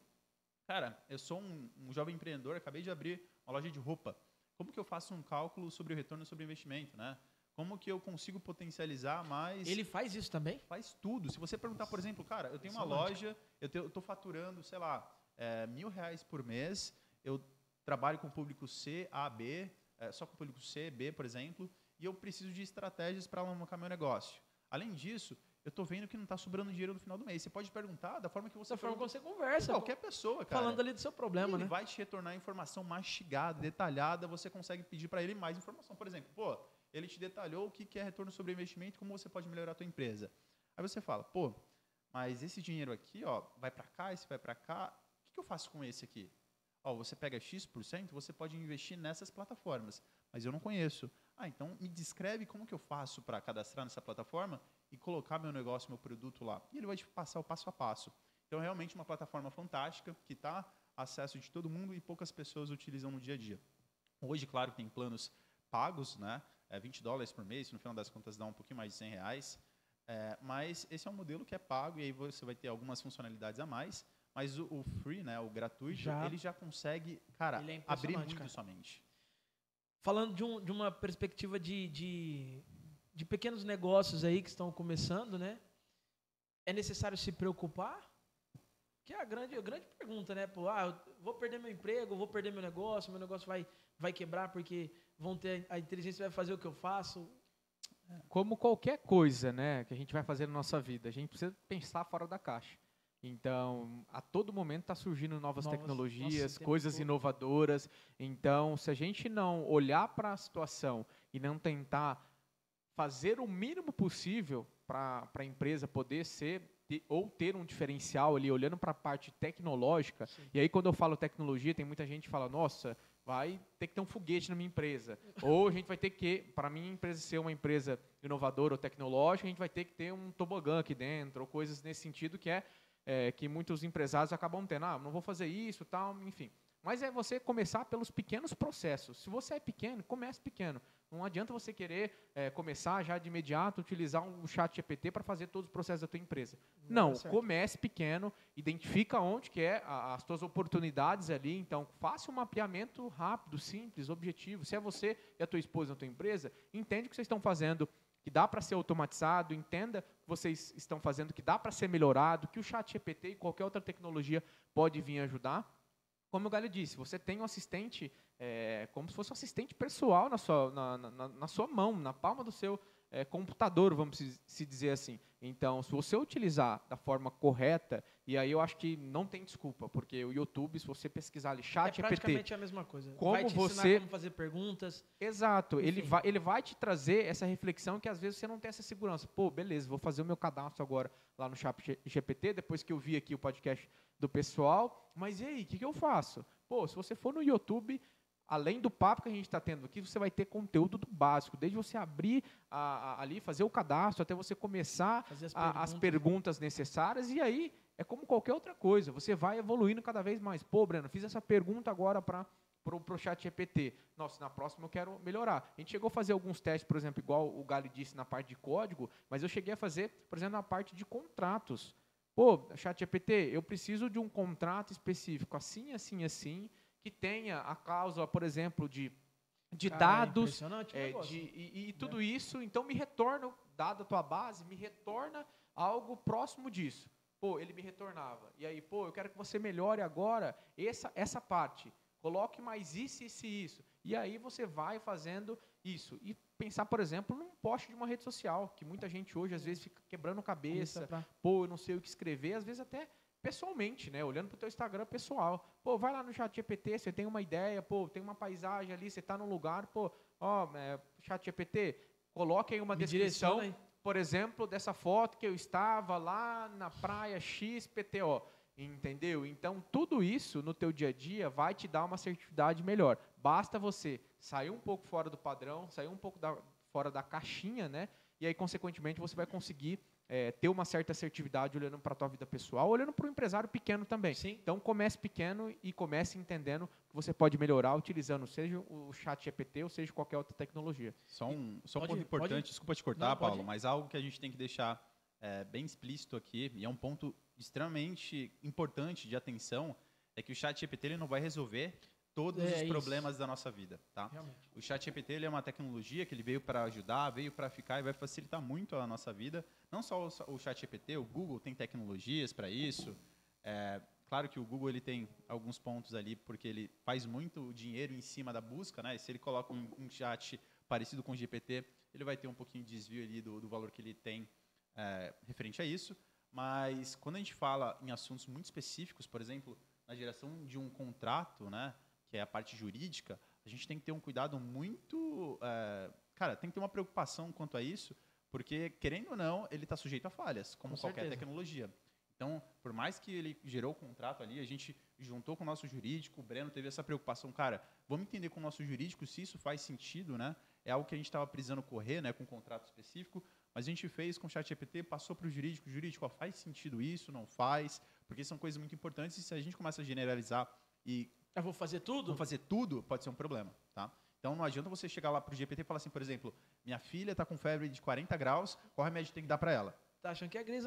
cara, eu sou um, um jovem empreendedor, acabei de abrir uma loja de roupa. Como que eu faço um cálculo sobre o retorno sobre o investimento, né? Como que eu consigo potencializar mais... Ele faz isso também? faz tudo. Se você perguntar, por exemplo, cara, eu tenho uma loja, eu estou faturando, sei lá, é, mil reais por mês, eu trabalho com o público C, A, B, é, só com o público C, B, por exemplo, e eu preciso de estratégias para alavancar meu negócio. Além disso, eu estou vendo que não está sobrando dinheiro no final do mês. Você pode perguntar da forma que você Dessa forma que você conversa. qualquer pessoa, cara. falando ali do seu problema, ele né? vai te retornar informação mastigada, detalhada, você consegue pedir para ele mais informação. Por exemplo, pô, ele te detalhou o que é retorno sobre investimento, como você pode melhorar a tua empresa. Aí você fala, pô, mas esse dinheiro aqui, ó, vai para cá, esse vai para cá, o que, que eu faço com esse aqui? Ó, você pega X%, você pode investir nessas plataformas, mas eu não conheço. Ah, então me descreve como que eu faço para cadastrar nessa plataforma e colocar meu negócio, meu produto lá. E ele vai te passar o passo a passo. Então, é realmente uma plataforma fantástica que está acesso de todo mundo e poucas pessoas utilizam no dia a dia. Hoje, claro, tem planos pagos, né? É 20 dólares por mês, no final das contas dá um pouquinho mais de 100 reais. É, mas esse é um modelo que é pago e aí você vai ter algumas funcionalidades a mais. Mas o, o free, né, o gratuito, Já. ele já consegue, cara, é abrir muito cara. sua mente. Falando de, um- de uma perspectiva de, de, de pequenos negócios aí que estão começando, né? É necessário se preocupar? Que é a grande, a grande pergunta, né? Pô, ah, vou perder meu emprego, vou perder meu negócio, meu negócio vai, vai quebrar porque vão ter a inteligência vai fazer o que eu faço. Como qualquer coisa, né, que a gente vai fazer na nossa vida, a gente precisa pensar fora da caixa. Então, a todo momento está surgindo novas, Novas- tecnologias, nossa, coisas todo. inovadoras. Então, se a gente não olhar para a situação e não tentar fazer o mínimo possível para a empresa poder ser ou ter um diferencial ali, olhando para a parte tecnológica. Sim. E aí, quando eu falo tecnologia, tem muita gente que fala, nossa, vai ter que ter um foguete na minha empresa. ou a gente vai ter que, para minha empresa ser uma empresa inovadora ou tecnológica, a gente vai ter que ter um tobogã aqui dentro, ou coisas nesse sentido que é, é, que muitos empresários acabam tendo. Ah, não vou fazer isso, tal, enfim. Mas é você começar pelos pequenos processos. Se você é pequeno, comece pequeno. Não adianta você querer é, começar já de imediato, utilizar um chat GPT para fazer todos os processos da tua empresa. Não, certo. comece pequeno, identifica onde que é a- as tuas oportunidades ali, então faça um mapeamento rápido, simples, objetivo. Se é você e a tua esposa na tua empresa, entende o que vocês estão fazendo, que dá para ser automatizado, entenda o que vocês estão fazendo, que dá para ser melhorado, que o chat GPT e qualquer outra tecnologia pode vir ajudar. Como o Galho disse, você tem um assistente, é, como se fosse um assistente pessoal na sua, na, na- na sua mão, na palma do seu é, computador, vamos se, se dizer assim. Então, se você utilizar da forma correta, e aí eu acho que não tem desculpa, porque o YouTube, se você pesquisar ali, É chat GPT, praticamente a mesma coisa. Como vai te ensinar você- como fazer perguntas. Exato, ele vai, ele vai te trazer essa reflexão que às vezes você não tem essa segurança. Pô, beleza, vou fazer o meu cadastro agora lá no Chat GPT, depois que eu vi aqui o podcast do pessoal, mas e aí, o que, que eu faço? Pô, se você for no YouTube, além do papo que a gente está tendo aqui, você vai ter conteúdo do básico, desde você abrir a- a- ali, fazer o cadastro, até você começar as a- perguntas. as perguntas necessárias e aí é como qualquer outra coisa, você vai evoluindo cada vez mais. Pô, Breno, fiz essa pergunta agora para pro, pro chat GPT. Nossa, na próxima eu quero melhorar. A gente chegou a fazer alguns testes, por exemplo, igual o Gali disse na parte de código, mas eu cheguei a fazer, por exemplo, na parte de contratos. Pô, chat GPT, eu preciso de um contrato específico, assim, assim, assim, que tenha a cláusula, por exemplo, de, de Cara, é dados é, negócio. de- e, e tudo isso, então me retorna, dada a tua base, me retorna algo próximo disso. Pô, ele me retornava. E aí, pô, eu quero que você melhore agora essa, essa parte. Coloque mais isso, isso e isso. E aí você vai fazendo isso. E pensar, por exemplo, num post de uma rede social, que muita gente hoje, às vezes, fica quebrando cabeça, pra- pô, eu não sei o que escrever, às vezes até pessoalmente, né? Olhando para o teu Instagram pessoal. Pô, vai lá no chat GPT, você tem uma ideia, pô, tem uma paisagem ali, você está num lugar, pô, ó, é, chat GPT, coloque aí uma Me descrição, aí. por exemplo, dessa foto que eu estava lá na praia XPTO. Entendeu? Então, tudo isso no teu dia a dia vai te dar uma assertividade melhor. Basta você sair um pouco fora do padrão, sair um pouco da- fora da caixinha, né? E aí, consequentemente, você vai conseguir é, ter uma certa assertividade olhando para a tua vida pessoal, olhando para o empresário pequeno também. Sim. Então comece pequeno e comece entendendo que você pode melhorar utilizando seja o chat GPT ou seja qualquer outra tecnologia. Só um, só um Pode- ponto importante, pode- desculpa te cortar, Não, pode. Paulo, mas algo que a gente tem que deixar é, bem explícito aqui, e é um ponto extremamente importante de atenção, é que o chat GPT ele não vai resolver todos É os isso. problemas da nossa vida, tá? Realmente. O chat GPT ele é uma tecnologia que ele veio para ajudar, veio para ficar e vai facilitar muito a nossa vida. Não só o, o chat GPT, o Google tem tecnologias para isso. É, claro que o Google ele tem alguns pontos ali porque ele faz muito dinheiro em cima da busca, né? E se ele coloca um, um chat parecido com o GPT, ele vai ter um pouquinho de desvio ali do, do valor que ele tem é, referente a isso. Mas quando a gente fala em assuntos muito específicos, por exemplo, na geração de um contrato, né, que é a parte jurídica, a gente tem que ter um cuidado muito, é, cara, tem que ter uma preocupação quanto a isso, porque querendo ou não, ele está sujeito a falhas, como Com qualquer certeza. tecnologia. Então, por mais que ele gerou o contrato ali, a gente juntou com o nosso jurídico, o Breno teve essa preocupação, cara, vamos entender com o nosso jurídico se isso faz sentido, né? É algo que a gente estava precisando correr, né, com um contrato específico, mas a gente fez com o chat GPT, passou para o jurídico, jurídico, ó, faz sentido isso, não faz, porque são coisas muito importantes e se a gente começa a generalizar e Eu vou fazer tudo? não fazer tudo, pode ser um problema, tá? Então não adianta você chegar lá pro GPT e falar assim, por exemplo, minha filha está com febre de 40 graus, qual remédio tem que dar para ela? Tá achando que é Grey's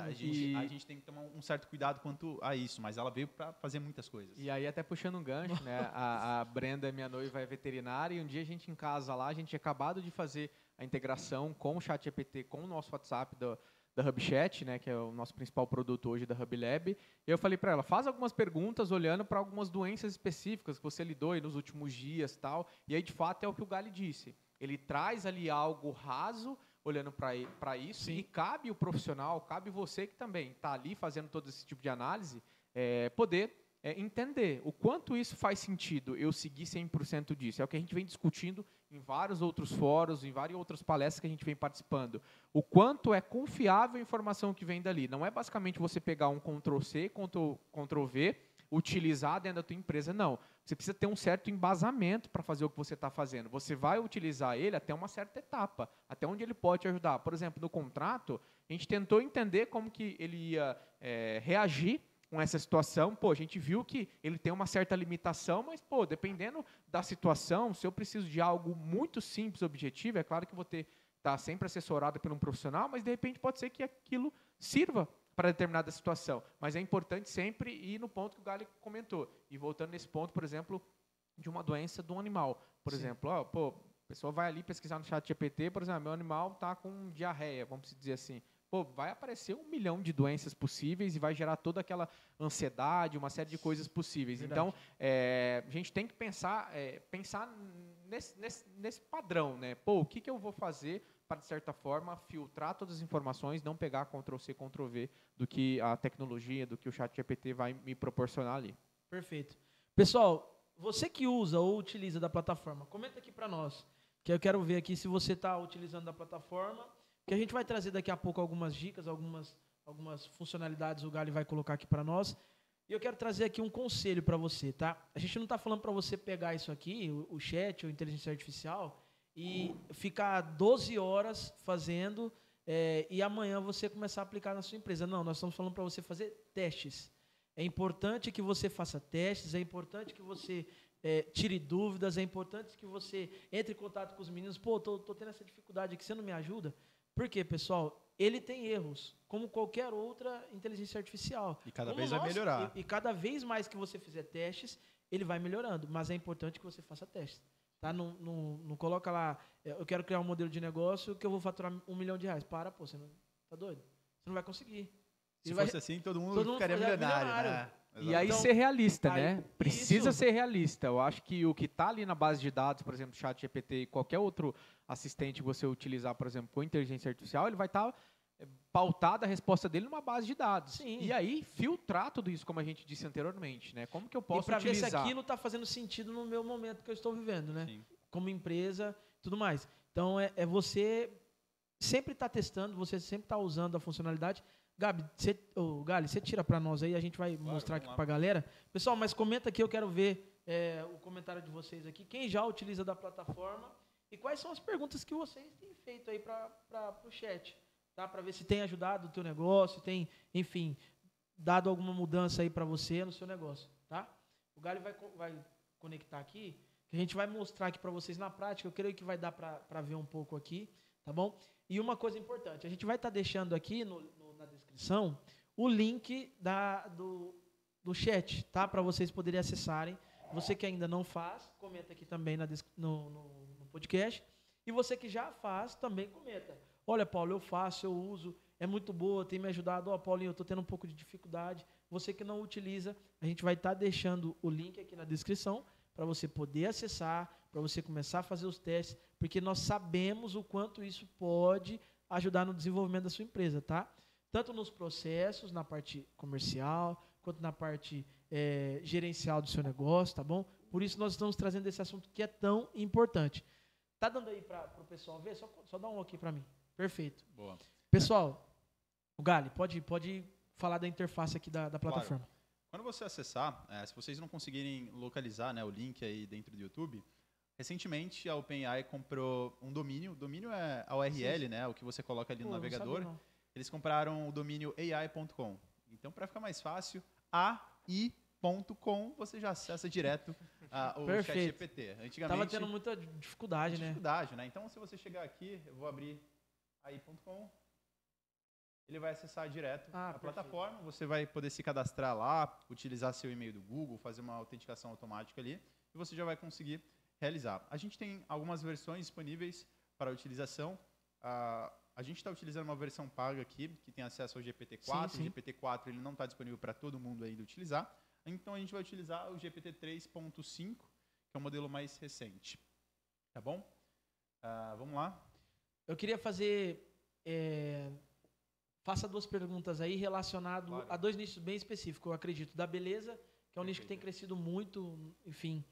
É, a, gente, a gente tem que tomar um certo cuidado quanto a isso, mas ela veio para fazer muitas coisas. E aí, até puxando um gancho, né? A, a Brenda, minha noiva, é veterinária e um dia a gente em casa lá, a gente tinha acabado de fazer a integração com o chat GPT, com o nosso WhatsApp do, da HubChat, né? Que é o nosso principal produto hoje da HubLab. E eu falei para ela, faz algumas perguntas olhando para algumas doenças específicas que você lidou aí nos últimos dias tal. E aí, de fato, é o que o Gali disse. Ele traz ali algo raso, olhando para isso, Sim. e cabe o profissional, cabe você que também está ali fazendo todo esse tipo de análise, é, poder é, entender o quanto isso faz sentido eu seguir 100% disso. É o que a gente vem discutindo em vários outros fóruns, em várias outras palestras que a gente vem participando. O quanto é confiável a informação que vem dali. Não é basicamente você pegar um Ctrl-C, Ctrl-V, utilizar dentro da tua empresa, não. Você precisa ter um certo embasamento para fazer o que você está fazendo. Você vai utilizar ele até uma certa etapa, até onde ele pode te ajudar. Por exemplo, no contrato, a gente tentou entender como que ele ia é, reagir com essa situação. Pô, a gente viu que ele tem uma certa limitação, mas, pô, dependendo da situação, se eu preciso de algo muito simples, objetivo, é claro que vou ter estar sempre assessorado por um profissional, mas de repente pode ser que aquilo sirva para determinada situação. Mas é importante sempre ir no ponto que o Gali comentou. E voltando nesse ponto, por exemplo, de uma doença do animal. Por Sim. exemplo, ó, pô, a pessoa vai ali pesquisar no chat GPT, por exemplo, meu animal está com diarreia, vamos dizer assim. Pô, vai aparecer um milhão de doenças possíveis e vai gerar toda aquela ansiedade, uma série de coisas possíveis. Verdade. Então, é, a gente tem que pensar, é, pensar nesse, nesse, nesse padrão, né? Pô, o que, que eu vou fazer para, de certa forma, filtrar todas as informações, não pegar Ctrl-C, Ctrl-V do que a tecnologia, do que o chat GPT vai me proporcionar ali. Perfeito. Pessoal, você que usa ou utiliza da plataforma, comenta aqui para nós. Que eu quero ver aqui se você está utilizando da plataforma. Que a gente vai trazer daqui a pouco algumas dicas, algumas, algumas funcionalidades o Gali vai colocar aqui para nós. E eu quero trazer aqui um conselho para você, tá? A gente não está falando para você pegar isso aqui, o, o chat ou inteligência artificial, e ficar 12 horas fazendo é, e amanhã você começar a aplicar na sua empresa. Não, nós estamos falando para você fazer testes. É importante que você faça testes, é importante que você é, tire dúvidas, é importante que você entre em contato com os meninos. Pô, tô, tô tendo essa dificuldade aqui, você não me ajuda? Por quê, pessoal? Ele tem erros, como qualquer outra inteligência artificial. E cada Como vez vai nós- melhorar. E, e cada vez mais que você fizer testes, ele vai melhorando. Mas é importante que você faça testes. Tá? Não, não, não coloca lá, é, eu quero criar um modelo de negócio que eu vou faturar um milhão de reais. Para, pô, você não tá doido? Você não vai conseguir. Se Ele vai- fosse assim, todo mundo todo mundo ficaria ficaria milionário, milionário. né? E aí Então, ser realista, aí- né? Precisa isso. ser realista. Eu acho que o que está ali na base de dados, por exemplo, chat GPT e qualquer outro assistente que você utilizar, por exemplo, com inteligência artificial, ele vai estar pautada a resposta dele numa base de dados. Sim. E aí filtrar tudo isso, como a gente disse anteriormente, né? Como que eu E posso para ver se aquilo está fazendo sentido no meu momento que eu estou vivendo, né? Sim. Como empresa, tudo mais. Então é, é você sempre estar testando, você sempre estar usando a funcionalidade. Gabi, você, ô, Gali, você tira para nós aí, a gente vai mostrar aqui para a galera. Pessoal, mas comenta aqui, eu quero ver é, o comentário de vocês aqui. Quem já utiliza da plataforma e quais são as perguntas que vocês têm feito aí para o chat. tá? Para ver se tem ajudado o teu negócio, tem, enfim, dado alguma mudança aí para você no seu negócio, tá? O Galho vai, vai conectar aqui, que a gente vai mostrar aqui para vocês na prática. Eu creio que vai dar para ver um pouco aqui, tá bom? E uma coisa importante, a gente vai estar deixando aqui no- na descrição o link da, do, do chat, tá? Para vocês poderem acessarem. Você que ainda não faz, comenta aqui também na no, no- no podcast. E você que já faz, também comenta. Olha, Paulo, eu faço, eu uso, é muito boa, tem me ajudado. Ó, Paulinho, eu estou tendo um pouco de dificuldade. Você que não utiliza, a gente vai estar deixando o link aqui na descrição para você poder acessar, para você começar a fazer os testes, porque nós sabemos o quanto isso pode ajudar no desenvolvimento da sua empresa, tá? Tanto nos processos, na parte comercial, quanto na parte eh, gerencial do seu negócio, tá bom? Por isso nós estamos trazendo esse assunto que é tão importante. Tá dando aí para o pessoal ver? Só, só dá um ok para mim. Perfeito. Boa. Pessoal, o Gali, pode, pode falar da interface aqui da, da plataforma. Quando você acessar, eh, se vocês não conseguirem localizar né, o link aí dentro do YouTube, recentemente a OpenAI comprou um domínio. O domínio é a URL, né, o que você coloca ali Pô, no eu não sabia, navegador. não. Eles compraram o domínio ai.com. Então, para ficar mais fácil, ai.com você já acessa direto [laughs] ah, o Perfeito. ChatGPT. Antigamente Tava tendo muita dificuldade, né? dificuldade, né? Então, se você chegar aqui, eu vou abrir ai.com. Ele vai acessar direto Ah, a perfeito. plataforma. Você vai poder se cadastrar lá, utilizar seu e-mail do Google, fazer uma autenticação automática ali, e você já vai conseguir realizar. A gente tem algumas versões disponíveis para utilização. Ah, a gente está utilizando uma versão paga aqui, que tem acesso ao GPT-4. Sim, sim. O GPT-4 ele não está disponível para todo mundo ainda utilizar. Então, a gente vai utilizar o GPT 3.5, que é o modelo mais recente. Tá bom? Ah, vamos lá. Eu queria fazer. é, faça duas perguntas aí relacionado Claro. a dois nichos bem específicos, eu acredito. Da beleza, que é um nicho que tem crescido muito, enfim.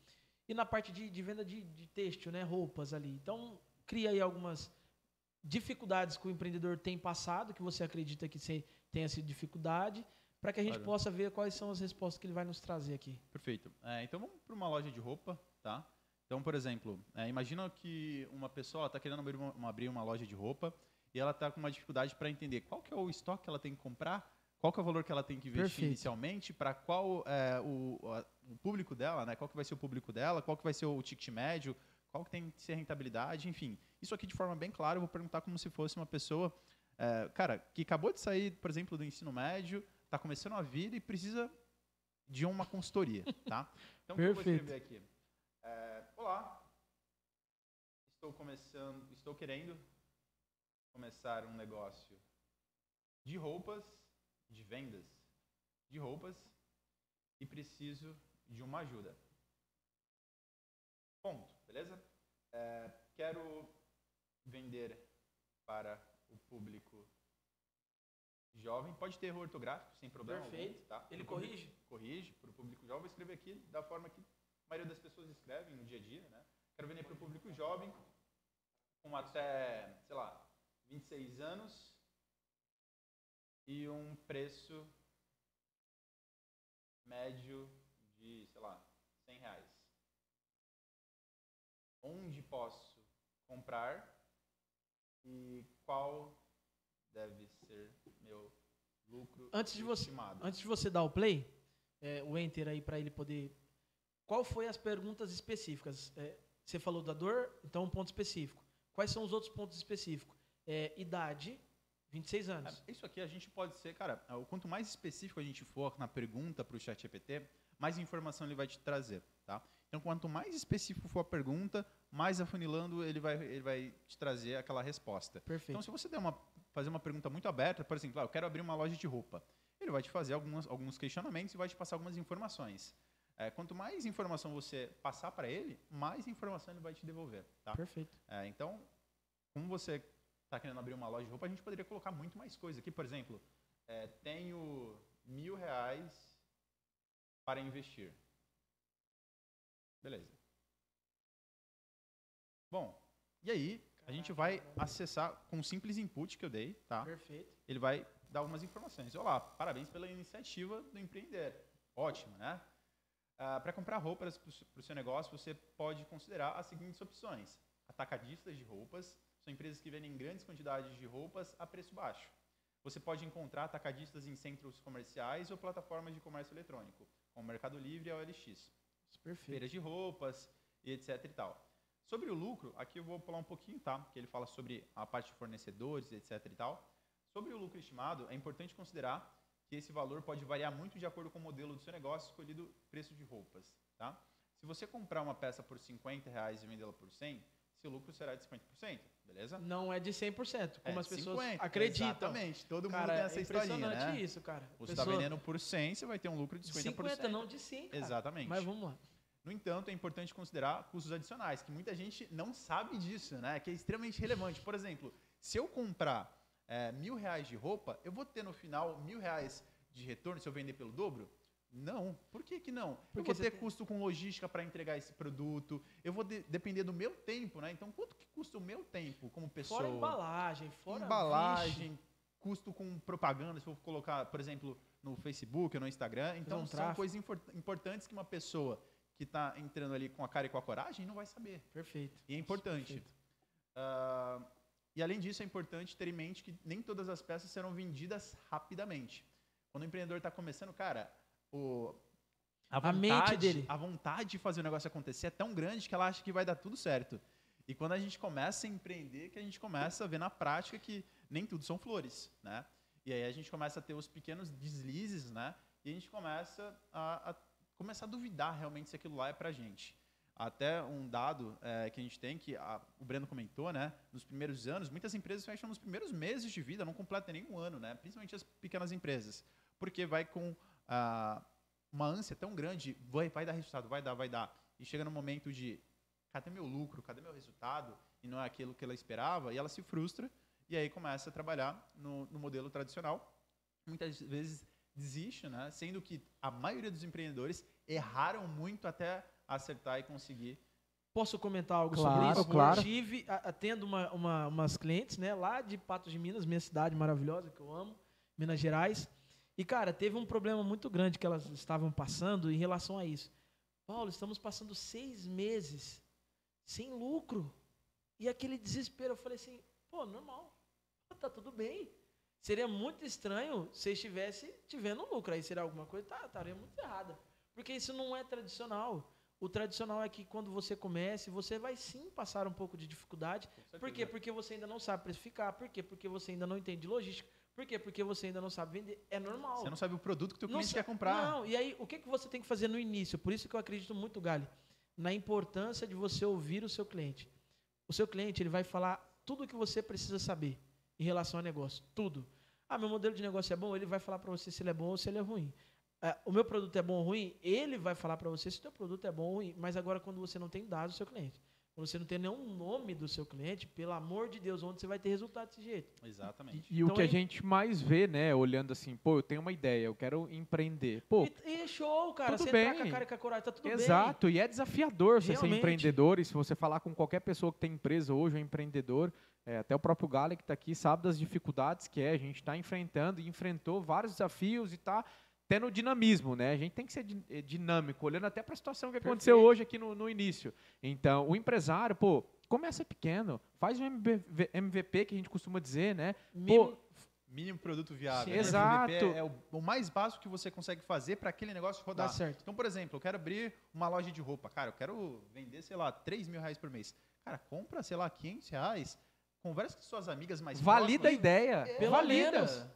E na parte de, de venda de, de têxtil, né? Roupas ali. Então, cria aí algumas dificuldades que o empreendedor tem passado, que você acredita que tenha sido dificuldade, para que a gente Claro. possa ver quais são as respostas que ele vai nos trazer aqui. Perfeito. É, então vamos para uma loja de roupa, tá? Então, por exemplo, é, imagina que uma pessoa está querendo abrir uma, abrir uma loja de roupa e ela está com uma dificuldade para entender qual que é o estoque que ela tem que comprar, qual que é o valor que ela tem que investir Perfeito. inicialmente, para qual é o, o público dela, né? Qual que vai ser o público dela, qual que vai ser o ticket médio, qual que tem que ser a rentabilidade, enfim. Isso aqui de forma bem clara, eu vou perguntar como se fosse uma pessoa, é, cara, que acabou de sair, por exemplo, do ensino médio, está começando a vida e precisa de uma consultoria, tá? [laughs] Então, o que eu vou Perfeito. escrever aqui? É, Olá, estou começando, estou querendo começar um negócio de roupas, de vendas de roupas e preciso de uma ajuda. Ponto, beleza? É, quero vender para o público jovem. Pode ter erro ortográfico, sem problema algum, Perfeito. tá? Ele Pro público- corrige? corrige para o público jovem. Vou escrever aqui da forma que a maioria das pessoas escrevem no dia a dia, né? Quero vender para o público jovem com até, sei lá, 26 anos e um preço médio de, sei lá, 100 reais. Onde posso comprar e qual deve ser meu lucro Antes de você- estimado? Antes de você dar o play, é, o enter aí para ele poder. Qual foi as perguntas específicas? É, você falou da dor, então um ponto específico. Quais são os outros pontos específicos? É, idade, 26 anos. É, Isso aqui a gente pode ser, cara, o quanto mais específico a gente for na pergunta para o chat GPT, mais informação ele vai te trazer, tá? Então, quanto mais específico for a pergunta, mais afunilando ele vai, ele vai te trazer aquela resposta. Perfeito. Então, se você der uma, fazer uma pergunta muito aberta, por exemplo, ah, eu quero abrir uma loja de roupa, ele vai te fazer algumas, alguns questionamentos e vai te passar algumas informações. É, quanto mais informação você passar para ele, mais informação ele vai te devolver, tá? Perfeito. É, então, como você está querendo abrir uma loja de roupa, a gente poderia colocar muito mais coisa aqui. Por exemplo, é, tenho mil reais para investir. Beleza. Bom, e aí a gente vai acessar com um simples input que eu dei, tá? Perfeito. Ele vai dar algumas informações. Olá, parabéns pela iniciativa do empreender. Ótimo, né? para comprar roupas para o seu negócio, você pode considerar as seguintes opções: atacadistas de roupas, são empresas que vendem grandes quantidades de roupas a preço baixo. Você pode encontrar atacadistas em centros comerciais ou plataformas de comércio eletrônico, como Mercado Livre e a OLX. Perfeito. Feiras de roupas e etc e tal. Sobre o lucro, aqui eu vou pular um pouquinho, tá? Que ele fala sobre a parte de fornecedores, etc e tal. Sobre o lucro estimado, é importante considerar que esse valor pode variar muito de acordo com o modelo do seu negócio escolhido preço de roupas, tá? Se você comprar uma peça por 50 reais e vendê-la por 100, seu lucro será de 50%, beleza? Não é de 100%, como É, as pessoas 50, acreditam. Exatamente, todo mundo Cara, tem essa é historinha, impressionante né? isso, cara. Você está Pessoa- vendendo por 100, você vai ter um lucro de 50%. 50, não de 100, cara. Exatamente. Mas vamos lá. No entanto, é importante considerar custos adicionais, que muita gente não sabe disso, né? Que é extremamente relevante. Por exemplo, se eu comprar é, mil reais de roupa, eu vou ter no final mil reais de retorno se eu vender pelo dobro? Não. Por que, que não? Porque eu vou ter tem- custo com logística para entregar esse produto. Eu vou de- depender do meu tempo, né? Então, quanto que custa o meu tempo como pessoa? Fora embalagem, fora embalagem, custo com propaganda, se eu colocar, por exemplo, no Facebook ou no Instagram. Então, um são coisas importantes que uma pessoa que está entrando ali com a cara e com a coragem não vai saber. Vixe, perfeito. E é importante. Ah, e além disso, é importante ter em mente que nem todas as peças serão vendidas rapidamente. Quando o empreendedor está começando, cara, o, A mente dele. a vontade de fazer o negócio acontecer é tão grande que ela acha que vai dar tudo certo. E quando a gente começa a empreender, que a gente começa a ver na prática que nem tudo são flores, né? E aí a gente começa a ter os pequenos deslizes, né? E a gente começa a, a começar a duvidar realmente se aquilo lá é pra gente. Até um dado eh, que a gente tem, que a- o Breno comentou, né? Nos primeiros anos, muitas empresas fecham nos primeiros meses de vida, não completam nem um ano, né? Principalmente as pequenas empresas. Porque vai com ah, uma ânsia tão grande, vai, vai dar resultado, vai dar, vai dar. E chega no momento de, cadê meu lucro, cadê meu resultado? E não é aquilo que ela esperava, e ela se frustra, e aí começa a trabalhar no, no modelo tradicional. Muitas vezes desiste, né? Sendo que a maioria dos empreendedores erraram muito até acertar e conseguir. Posso comentar algo Claro, sobre isso? claro. Eu tive, atendo uma, uma- umas clientes, né, lá de Patos de Minas, minha cidade maravilhosa, que eu amo, Minas Gerais. E, cara, teve um problema muito grande que elas estavam passando em relação a isso. Paulo, estamos passando seis meses sem lucro. E aquele desespero, eu falei assim, pô, normal, [laughs] tá tudo bem. Seria muito estranho se estivesse tivendo lucro. Aí seria alguma coisa, tá, estaria muito errada. Porque isso não é tradicional. O tradicional é que quando você comece, você vai sim passar um pouco de dificuldade. Por quê? Porque você ainda não sabe precificar. Por quê? Porque você ainda não entende logística. Por quê? Porque você ainda não sabe vender. É normal. Você não sabe o produto que o cliente quer comprar. Não, e aí o que, que você tem que fazer no início? Por isso que eu acredito muito, Gali, na importância de você ouvir o seu cliente. O seu cliente ele vai falar tudo o que você precisa saber em relação ao negócio. Tudo. Ah, meu modelo de negócio é bom, ele vai falar para você se ele é bom ou se ele é ruim. Ah, o meu produto é bom ou ruim, ele vai falar para você se o seu produto é bom ou ruim. Mas agora, quando você não tem dados do seu cliente, quando você não tem nenhum nome do seu cliente, pelo amor de Deus, onde você vai ter resultado desse jeito? Exatamente. E o Então, que a gente mais vê, né, olhando assim, pô, eu tenho uma ideia, eu quero empreender. Pô, E, e é show, cara. tudo você entrar bem. com a cara e com a coragem, tá tudo bem. exato, e é desafiador você ser Realmente. empreendedor, e se você falar com qualquer pessoa que tem empresa hoje, é empreendedor, é, até o próprio Gale que está aqui sabe das dificuldades que é, a gente está enfrentando e enfrentou vários desafios e está tendo dinamismo, né? A gente tem que ser eh, dinâmico, olhando até para a situação que aconteceu Perfeito. hoje aqui no, no início. Então, o empresário, pô, começa pequeno, faz um MVP que a gente costuma dizer, né? Mínimo- Mínimo produto viável. Sim, né? exato. MVP é o, o mais básico que você consegue fazer para aquele negócio rodar. Dá certo. Então, por exemplo, eu quero abrir uma loja de roupa. Cara, eu quero vender, sei lá, 3 mil reais por mês. Cara, compra, sei lá, 500 reais. Conversa com suas amigas mais Valida a próximas. ideia. Pelo valida. menos.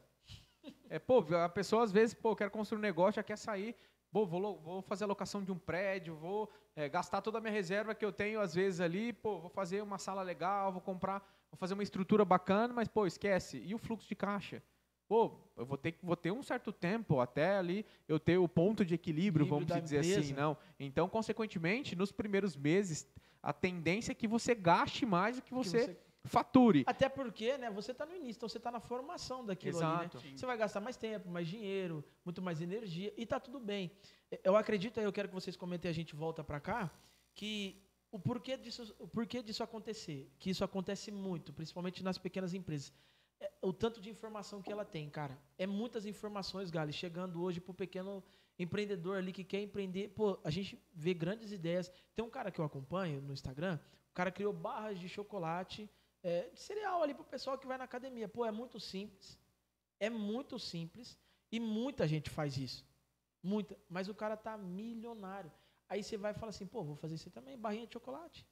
É, pô, a pessoa às vezes, pô, quer construir um negócio, já quer sair, pô, vou, vou fazer a locação de um prédio, vou é, gastar toda a minha reserva que eu tenho às vezes ali, pô, vou fazer uma sala legal, vou comprar, vou fazer uma estrutura bacana, mas, pô, esquece. E o fluxo de caixa? Pô, eu vou ter, vou ter um certo tempo até ali eu ter o ponto de equilíbrio, Equilíbrio vamos dizer assim, empresa. não. Então, consequentemente, nos primeiros meses, a tendência é que você gaste mais do que que você, fature. Até porque, né, você está no início, então você está na formação daquilo ali, Exato. né? Você vai gastar mais tempo, mais dinheiro, muito mais energia e tá tudo bem. Eu acredito, aí eu quero que vocês comentem, a gente volta para cá, que o porquê disso, o porquê disso acontecer, que isso acontece muito, principalmente nas pequenas empresas. É, o tanto de informação que ela tem, cara. É muitas informações, Gali, chegando hoje pro pequeno empreendedor ali que quer empreender. Pô, a gente vê grandes ideias. Tem um cara que eu acompanho no Instagram, o cara criou barras de chocolate é, de cereal ali pro pessoal que vai na academia. Pô, é muito simples. É muito simples. E muita gente faz isso. Muita. Mas o cara tá milionário. Aí você vai e fala assim, pô, vou fazer isso também, barrinha de chocolate.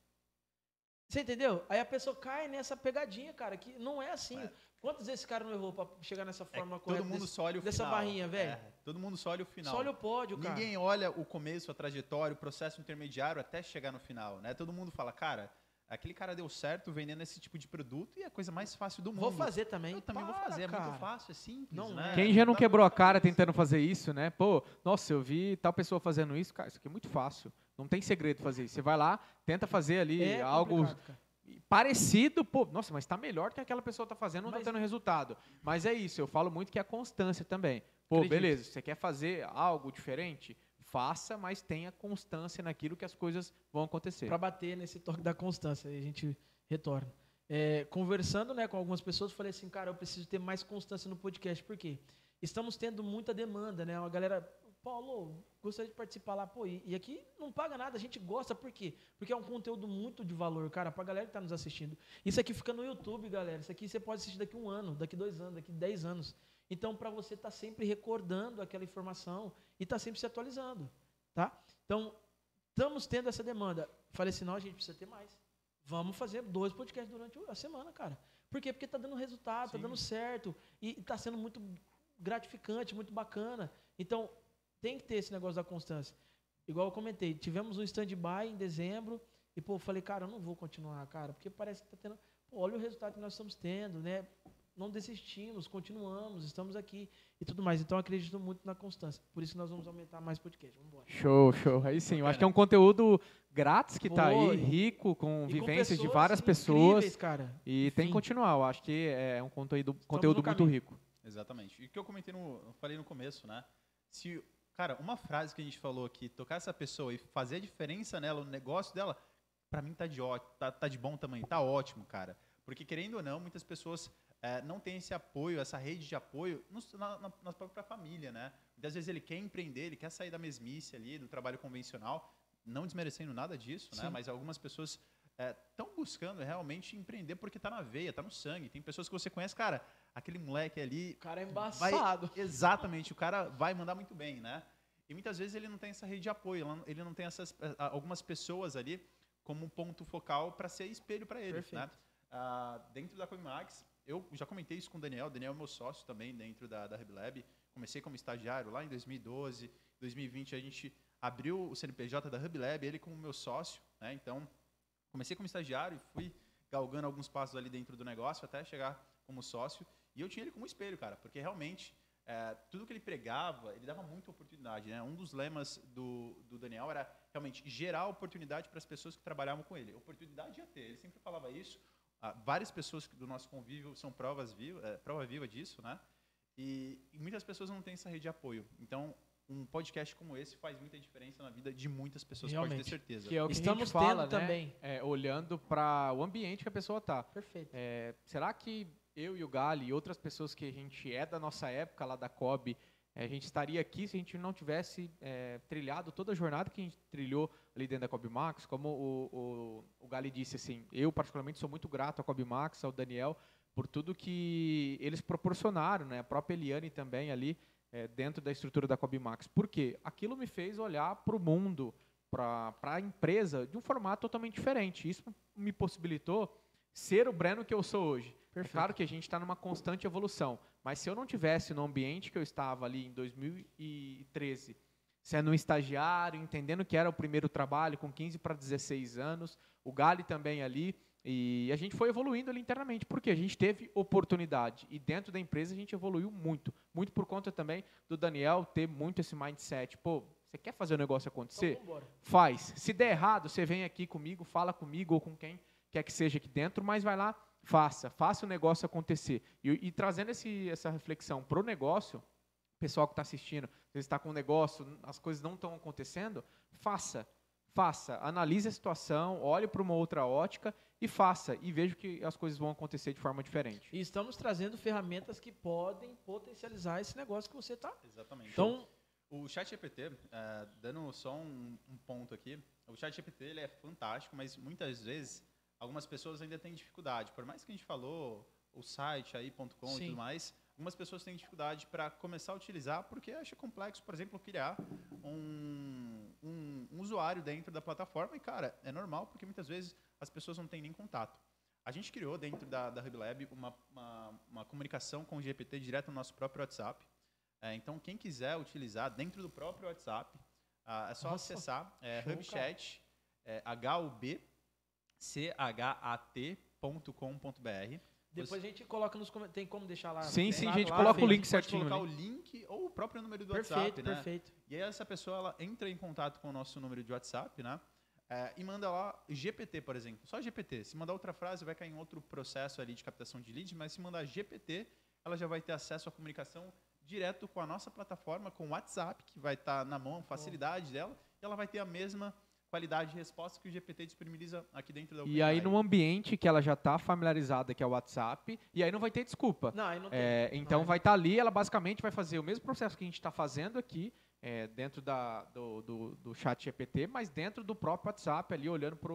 Você entendeu? Aí a pessoa cai nessa pegadinha, cara, que não é assim. É. Quantas vezes esse cara não errou pra chegar nessa É forma que correta? todo mundo desse- só olha o dessa final. barrinha, velho? É, todo mundo só olha o final. Só olha o pódio, cara. Ninguém olha o começo, a trajetória, o processo intermediário até chegar no final, né? Todo mundo fala, cara, aquele cara deu certo vendendo esse tipo de produto e é a coisa mais fácil do mundo. Vou fazer também. Eu também vou Para, fazer, é cara. muito fácil, é simples, Não né? é. Quem já não quebrou a cara fazer tentando fazer isso, né? Pô, nossa, eu vi tal pessoa fazendo isso, cara, isso aqui é muito fácil. Não tem segredo fazer isso. Você vai lá, tenta fazer ali É algo parecido, pô, nossa, mas tá melhor que aquela pessoa tá fazendo, não Mas- tá tendo resultado. Mas é isso, eu falo muito que é a constância também. Pô, Acredito. beleza, você quer fazer algo diferente? Faça, mas tenha constância naquilo que as coisas vão acontecer. Para bater nesse toque da constância, aí a gente retorna. É, conversando né, com algumas pessoas, falei assim, cara, eu preciso ter mais constância no podcast. Por quê? Estamos tendo muita demanda, né? Uma galera, Paulo, gostaria de participar lá. Pô, e, e aqui não paga nada, a gente gosta. Por quê? Porque é um conteúdo muito de valor, cara, pra galera que tá nos assistindo. Isso aqui fica no YouTube, galera. Isso aqui você pode assistir daqui um ano, daqui dois anos, daqui dez anos. Então, para você estar sempre recordando aquela informação e estar sempre se atualizando, tá? Então, estamos tendo essa demanda. Falei assim, não, a gente precisa ter mais. Vamos fazer dois podcasts durante a semana, cara. Por quê? Porque tá dando resultado, tá Sim. dando certo e tá sendo muito gratificante, muito bacana. Então, tem que ter esse negócio da constância. Igual eu comentei, tivemos um stand-by em dezembro e, pô, eu falei, cara, eu não vou continuar, cara, porque parece que tá tendo... Pô, olha o resultado que nós estamos tendo, né? Não desistimos, continuamos, estamos aqui e tudo mais. Então, eu acredito muito na constância. Por isso, nós vamos aumentar mais podcast. Vamos embora. Show, show. Aí sim, eu acho que é um conteúdo grátis que tá Pô, aí, rico, com E com vivências de várias pessoas. cara. E tem que Enfim. continuar. Eu acho que é um conteúdo, conteúdo muito rico. Exatamente. E o que eu comentei no, eu falei no começo, né? Se, cara, uma frase que a gente falou aqui, tocar essa pessoa e fazer a diferença nela, no negócio dela, pra mim tá de ótimo, tá, tá de bom tamanho, tá ótimo, cara. Porque querendo ou não, muitas pessoas eh, não têm esse apoio, essa rede de apoio no- na, na, na própria família, né? Muitas vezes ele quer empreender, ele quer sair da mesmice ali, do trabalho convencional, não desmerecendo nada disso, né? Sim. Mas algumas pessoas estão buscando realmente empreender porque tá na veia, tá no sangue. Tem pessoas que você conhece, cara, aquele moleque ali O cara é vai- embaçado. [laughs] exatamente, o cara vai mandar muito bem, né? E muitas vezes ele não tem essa rede de apoio, ele não tem essas eh, algumas pessoas ali como um ponto focal para ser espelho para ele, Perfeito. né? Ah, dentro da Comimax, eu já comentei isso com o Daniel, o Daniel é meu sócio também dentro da, da. Comecei como estagiário lá em 2012, 2020 a gente abriu o CNPJ da RebLab, ele como meu sócio, né? Então, comecei como estagiário e fui galgando alguns passos ali dentro do negócio até chegar como sócio. E eu tinha ele como espelho, cara, porque realmente é, tudo que ele pregava, ele dava muita oportunidade. Né? Um dos lemas do, do Daniel era realmente gerar oportunidade para as pessoas que trabalhavam com ele. Oportunidade ia ter, ele sempre falava isso. Ah, várias pessoas do nosso convívio são provas viva, é, prova viva disso, né? E, e muitas pessoas não têm essa rede de apoio. Então, um podcast como esse faz muita diferença na vida de muitas pessoas, pode Realmente. ter certeza. Que é o que a Estamos gente fala, tendo né? também. É, olhando para o ambiente que a pessoa tá. Perfeito. É, será que eu e o Gali e outras pessoas que a gente é da nossa época lá da COB, eh, a gente estaria aqui se a gente não tivesse eh, trilhado toda a jornada que a gente trilhou ali dentro da COB Max? Como o, o, o Gali disse, assim, eu particularmente sou muito grato à COB Max, ao Daniel, por tudo que eles proporcionaram, né? A própria Eliane também ali eh, dentro da estrutura da COB Max. Por quê? Aquilo me fez olhar para o mundo, para a empresa, de um formato totalmente diferente. Isso me possibilitou ser o Breno que eu sou hoje. É claro que a gente está numa constante evolução, mas se eu não tivesse no ambiente que eu estava ali em 2013, sendo um estagiário, entendendo que era o primeiro trabalho, com 15 para 16 anos, o Gali também ali, e a gente foi evoluindo ali internamente, porque a gente teve oportunidade, e dentro da empresa a gente evoluiu muito, muito por conta também do Daniel ter muito esse mindset, pô, você quer fazer o negócio acontecer? Então, faz. Se der errado, você vem aqui comigo, fala comigo ou com quem quer que seja aqui dentro, mas vai lá, faça, faça o negócio acontecer. E, e trazendo esse, essa reflexão para o negócio, o pessoal que está assistindo, você está com um negócio, as coisas não estão acontecendo, faça, faça, analise a situação, olhe para uma outra ótica e faça, e veja que as coisas vão acontecer de forma diferente. E estamos trazendo ferramentas que podem potencializar esse negócio que você está. Exatamente. Então, O chat GPT, dando só um, um ponto aqui, o chat GPT ele é fantástico, mas muitas vezes algumas pessoas ainda têm dificuldade. Por mais que a gente falou o site aí, .com e tudo mais, algumas pessoas têm dificuldade para começar a utilizar porque acha complexo, por exemplo, criar um, um, um usuário dentro da plataforma. E, cara, é normal porque muitas vezes as pessoas não têm nem contato. A gente criou dentro da, da HubLab uma, uma, uma comunicação com o GPT direto no nosso próprio WhatsApp. É, então, quem quiser utilizar dentro do próprio WhatsApp, ah, é só Nossa, acessar é, HubChat, é, hubchat.com.br. Depois a gente coloca nos comentários. Tem como deixar lá? Sim, sim, lá, a gente lá, coloca o feito. link Pode certinho colocar ali. o link ou o próprio número do Perfeito, WhatsApp, né? perfeito. E aí essa pessoa ela entra em contato com o nosso número de WhatsApp, né? É, e manda lá GPT, por exemplo. Só GPT. Se mandar outra frase, vai cair em outro processo ali de captação de lead, mas se mandar GPT, ela já vai ter acesso à comunicação direto com a nossa plataforma, com o WhatsApp, que vai estar na mão, facilidade dela, e ela vai ter a mesma qualidade de resposta que o GPT disponibiliza aqui dentro da E aí, OpenAI. num ambiente que ela já está familiarizada, que é o WhatsApp, e aí não vai ter desculpa. Não, aí não tem. É, então Não, vai estar ali, ela basicamente vai fazer o mesmo processo que a gente está fazendo aqui, é, dentro da, do, do, do chat GPT, mas dentro do próprio WhatsApp, ali olhando para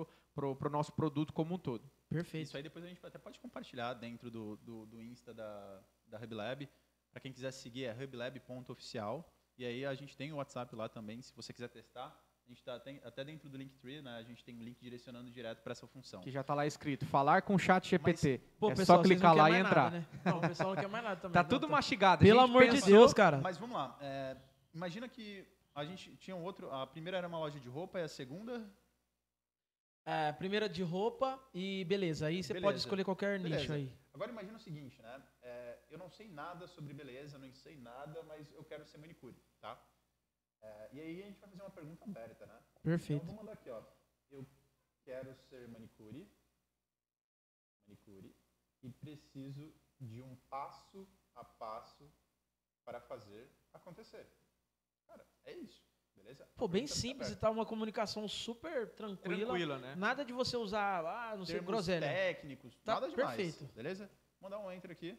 o nosso produto como um todo. Perfeito. Isso aí depois a gente até pode compartilhar dentro do, do, do Insta da, da HubLab. Para quem quiser seguir, é hublab.oficial. E aí a gente tem o WhatsApp lá também, se você quiser testar. A gente está até dentro do Linktree, né? A gente tem um link direcionando direto para essa função. Que já está lá escrito, falar com o chat GPT. Pô, é pessoal, só clicar lá e mais entrar. Nada, né? Não, o pessoal não quer mais nada também. Tá Não, tudo tá- mastigado. A Pelo amor de Deus, cara. Mas vamos lá. é, imagina que a gente tinha um outro. A primeira era uma loja de roupa e a segunda. É, primeira de roupa e beleza. Aí você Beleza. pode escolher qualquer nicho Beleza. aí. Agora imagina o seguinte, né? É, eu não sei nada sobre beleza, não sei nada, mas eu quero ser manicure, tá? É, e aí a gente vai fazer uma pergunta aberta, né? Perfeito. Então vou mandar aqui, ó. Eu quero ser manicure, manicure, e preciso de um passo a passo para fazer acontecer. Cara, é isso, beleza? Pô, bem simples e aberta. tá uma comunicação super tranquila. Tranquila, né? Nada de você usar, ah, não sei, Termos groselha. técnicos, Tá nada demais. perfeito. Beleza? Vou mandar um enter aqui.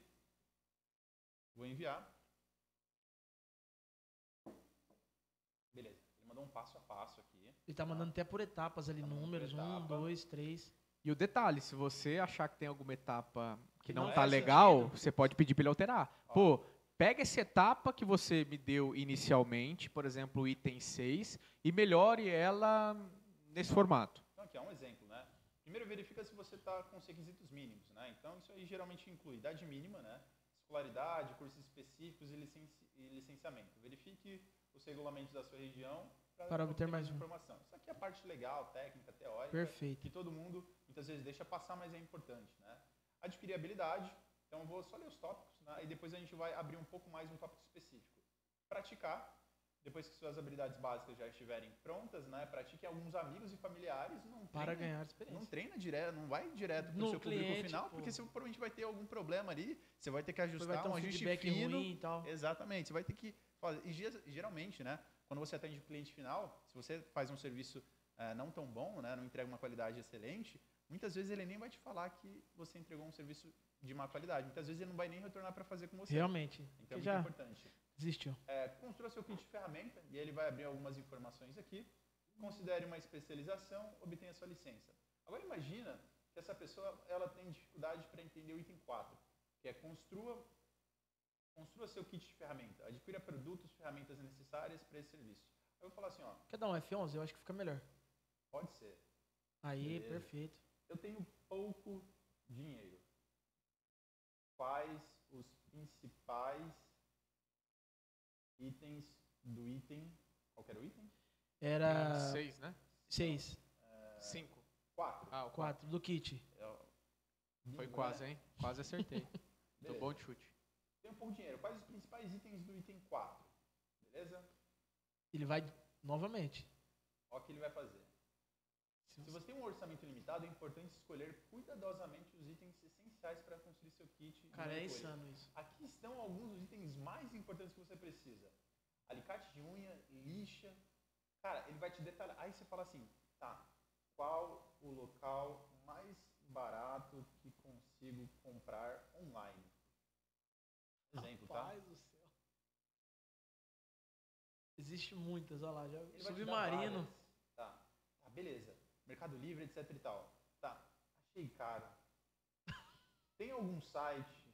Vou enviar. Beleza. Ele mandou um passo a passo aqui. Ele tá mandando até por etapas ali, Tá números, um, etapa. dois, três. E o detalhe, se você achar que tem alguma etapa que Que não, não tá faz legal, sentido. você pode pedir para ele alterar. Ó. Pô, pega essa etapa que você me deu inicialmente, por exemplo, o item 6, e melhore ela nesse formato. Então, aqui é um exemplo, né? Primeiro verifica se você está com os requisitos mínimos, né? Então, isso aí geralmente inclui idade mínima, né? Escolaridade, cursos específicos e, licenci- e licenciamento. Verifique os regulamentos da sua região Para obter mais informação. Isso aqui é a parte legal, técnica, teórica. Perfeito. que todo mundo muitas vezes deixa passar, mas é importante, né? Adquirir habilidade, então eu vou só ler os tópicos, né? E depois a gente vai abrir um pouco mais um tópico específico. Praticar, depois que suas habilidades básicas já estiverem prontas, né? Pratique alguns amigos e familiares, não Para ganhar não experiência. treina direto, não vai direto para o seu público cliente, final, pô. porque você provavelmente vai ter algum problema ali, você vai ter que ajustar vai ter um um ajuste feedback fino, ruim e tal. Exatamente. Você vai ter que fazer. E ge- geralmente, né? Quando você atende o cliente final, se você faz um serviço eh, não tão bom, né, não entrega uma qualidade excelente, muitas vezes ele nem vai te falar que você entregou um serviço de má qualidade. Muitas vezes ele não vai nem retornar para fazer com você. Realmente. Então é muito já importante. desistiu. É, construa seu kit de ferramenta e ele vai abrir algumas informações aqui. Considere uma especialização, obtenha sua licença. Agora imagina que essa pessoa ela tem dificuldade para entender o item 4, que é construa construa seu kit de ferramenta, adquira produtos, ferramentas necessárias para esse serviço. Eu vou falar assim, ó, Quer dar um F11? Eu acho que fica melhor. pode ser. Aí, Beleza. perfeito. Eu tenho pouco dinheiro. Quais os principais itens do item? Qual que era o item? Era 6, né? seis, 5. 4. Ah, o 4. quatro do kit. Foi quase, hein? Quase acertei. [laughs] Tô bom de chute. Tenho pouco dinheiro. Quais os principais itens do item 4? Beleza? Ele vai novamente. Olha o que ele vai fazer. Se você tem um orçamento limitado, é importante escolher cuidadosamente os itens essenciais para construir seu kit. Cara, é insano isso. Aqui estão alguns dos itens mais importantes que você precisa. Alicate de unha, lixa. Cara, ele vai te detalhar. Aí você fala assim, tá, qual o local mais barato que consigo comprar online? Exemplo, tá? Rapaz do céu. Existe muitas, olha lá. Já, submarino. Tá, tá, beleza. Mercado Livre, etc e tal. Tá, Ei, cara, [laughs] tem algum site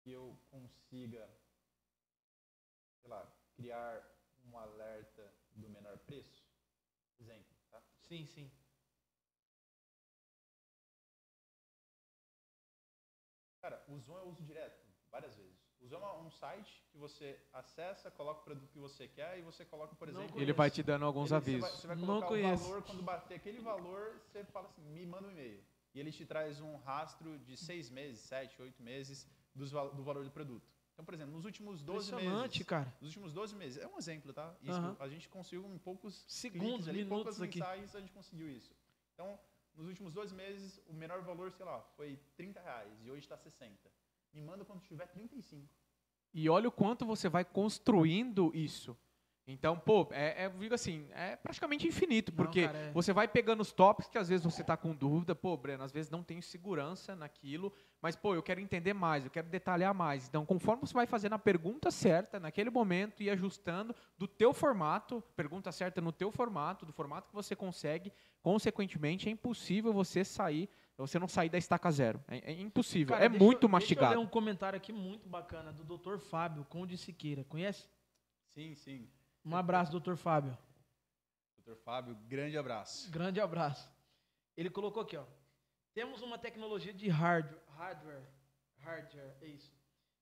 que eu consiga, sei lá, criar um alerta do menor preço? Exemplo, tá? Sim, sim. Cara, o Zoom eu uso várias é um site que você acessa, coloca o produto que você quer e você coloca, por exemplo... Ele vai te dando alguns ele- você avisos. vai- Você vai, Não colocar o valor, quando bater aquele valor, você fala assim, me manda um e-mail. E ele te traz um rastro de seis meses, sete, oito meses dos do valor do produto. Então, por exemplo, nos últimos 12 Impressionante, meses... cara. Nos últimos 12 meses, é um exemplo, tá? Isso a gente conseguiu em poucos Segundos, ali, minutos poucas aqui. mensagens, a gente conseguiu isso. Então, nos últimos 12 meses, o menor valor, sei lá, foi 30 reais e hoje está 60. Me manda quando tiver 35. E olha o quanto você vai construindo isso. Então, pô, é, é, eu digo assim, é praticamente infinito, Não, porque cara, é. você vai pegando os tópicos que às vezes você tá com dúvida, pô, Breno, às vezes não tenho segurança naquilo, mas, pô, eu quero entender mais, eu quero detalhar mais. Então, conforme você vai fazendo a pergunta certa, naquele momento, e ajustando do teu formato, pergunta certa no teu formato, do formato que você consegue, consequentemente, é impossível você sair, você não sair da estaca zero. É, é impossível, Cara, é eu- muito Deixa eu mastigado. ler um comentário aqui muito bacana do Dr. Fábio Conde Siqueira. Conhece? Sim, sim. Um abraço, Dr. Fábio. Doutor Fábio, grande abraço. Grande abraço. Ele colocou aqui, ó. Temos uma tecnologia de hardware, hardware, hardware, é isso,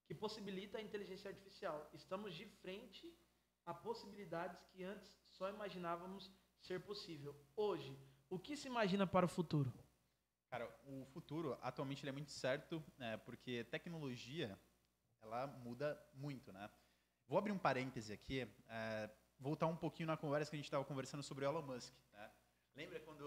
que possibilita a inteligência artificial. Estamos de frente a possibilidades que antes só imaginávamos ser possível. Hoje, o que se imagina para o futuro? Cara, o futuro, atualmente, ele é muito certo, né, porque tecnologia, ela muda muito, né? Vou abrir um parêntese aqui, é, voltar um pouquinho na conversa que a gente estava conversando sobre o Elon Musk, né? Lembra quando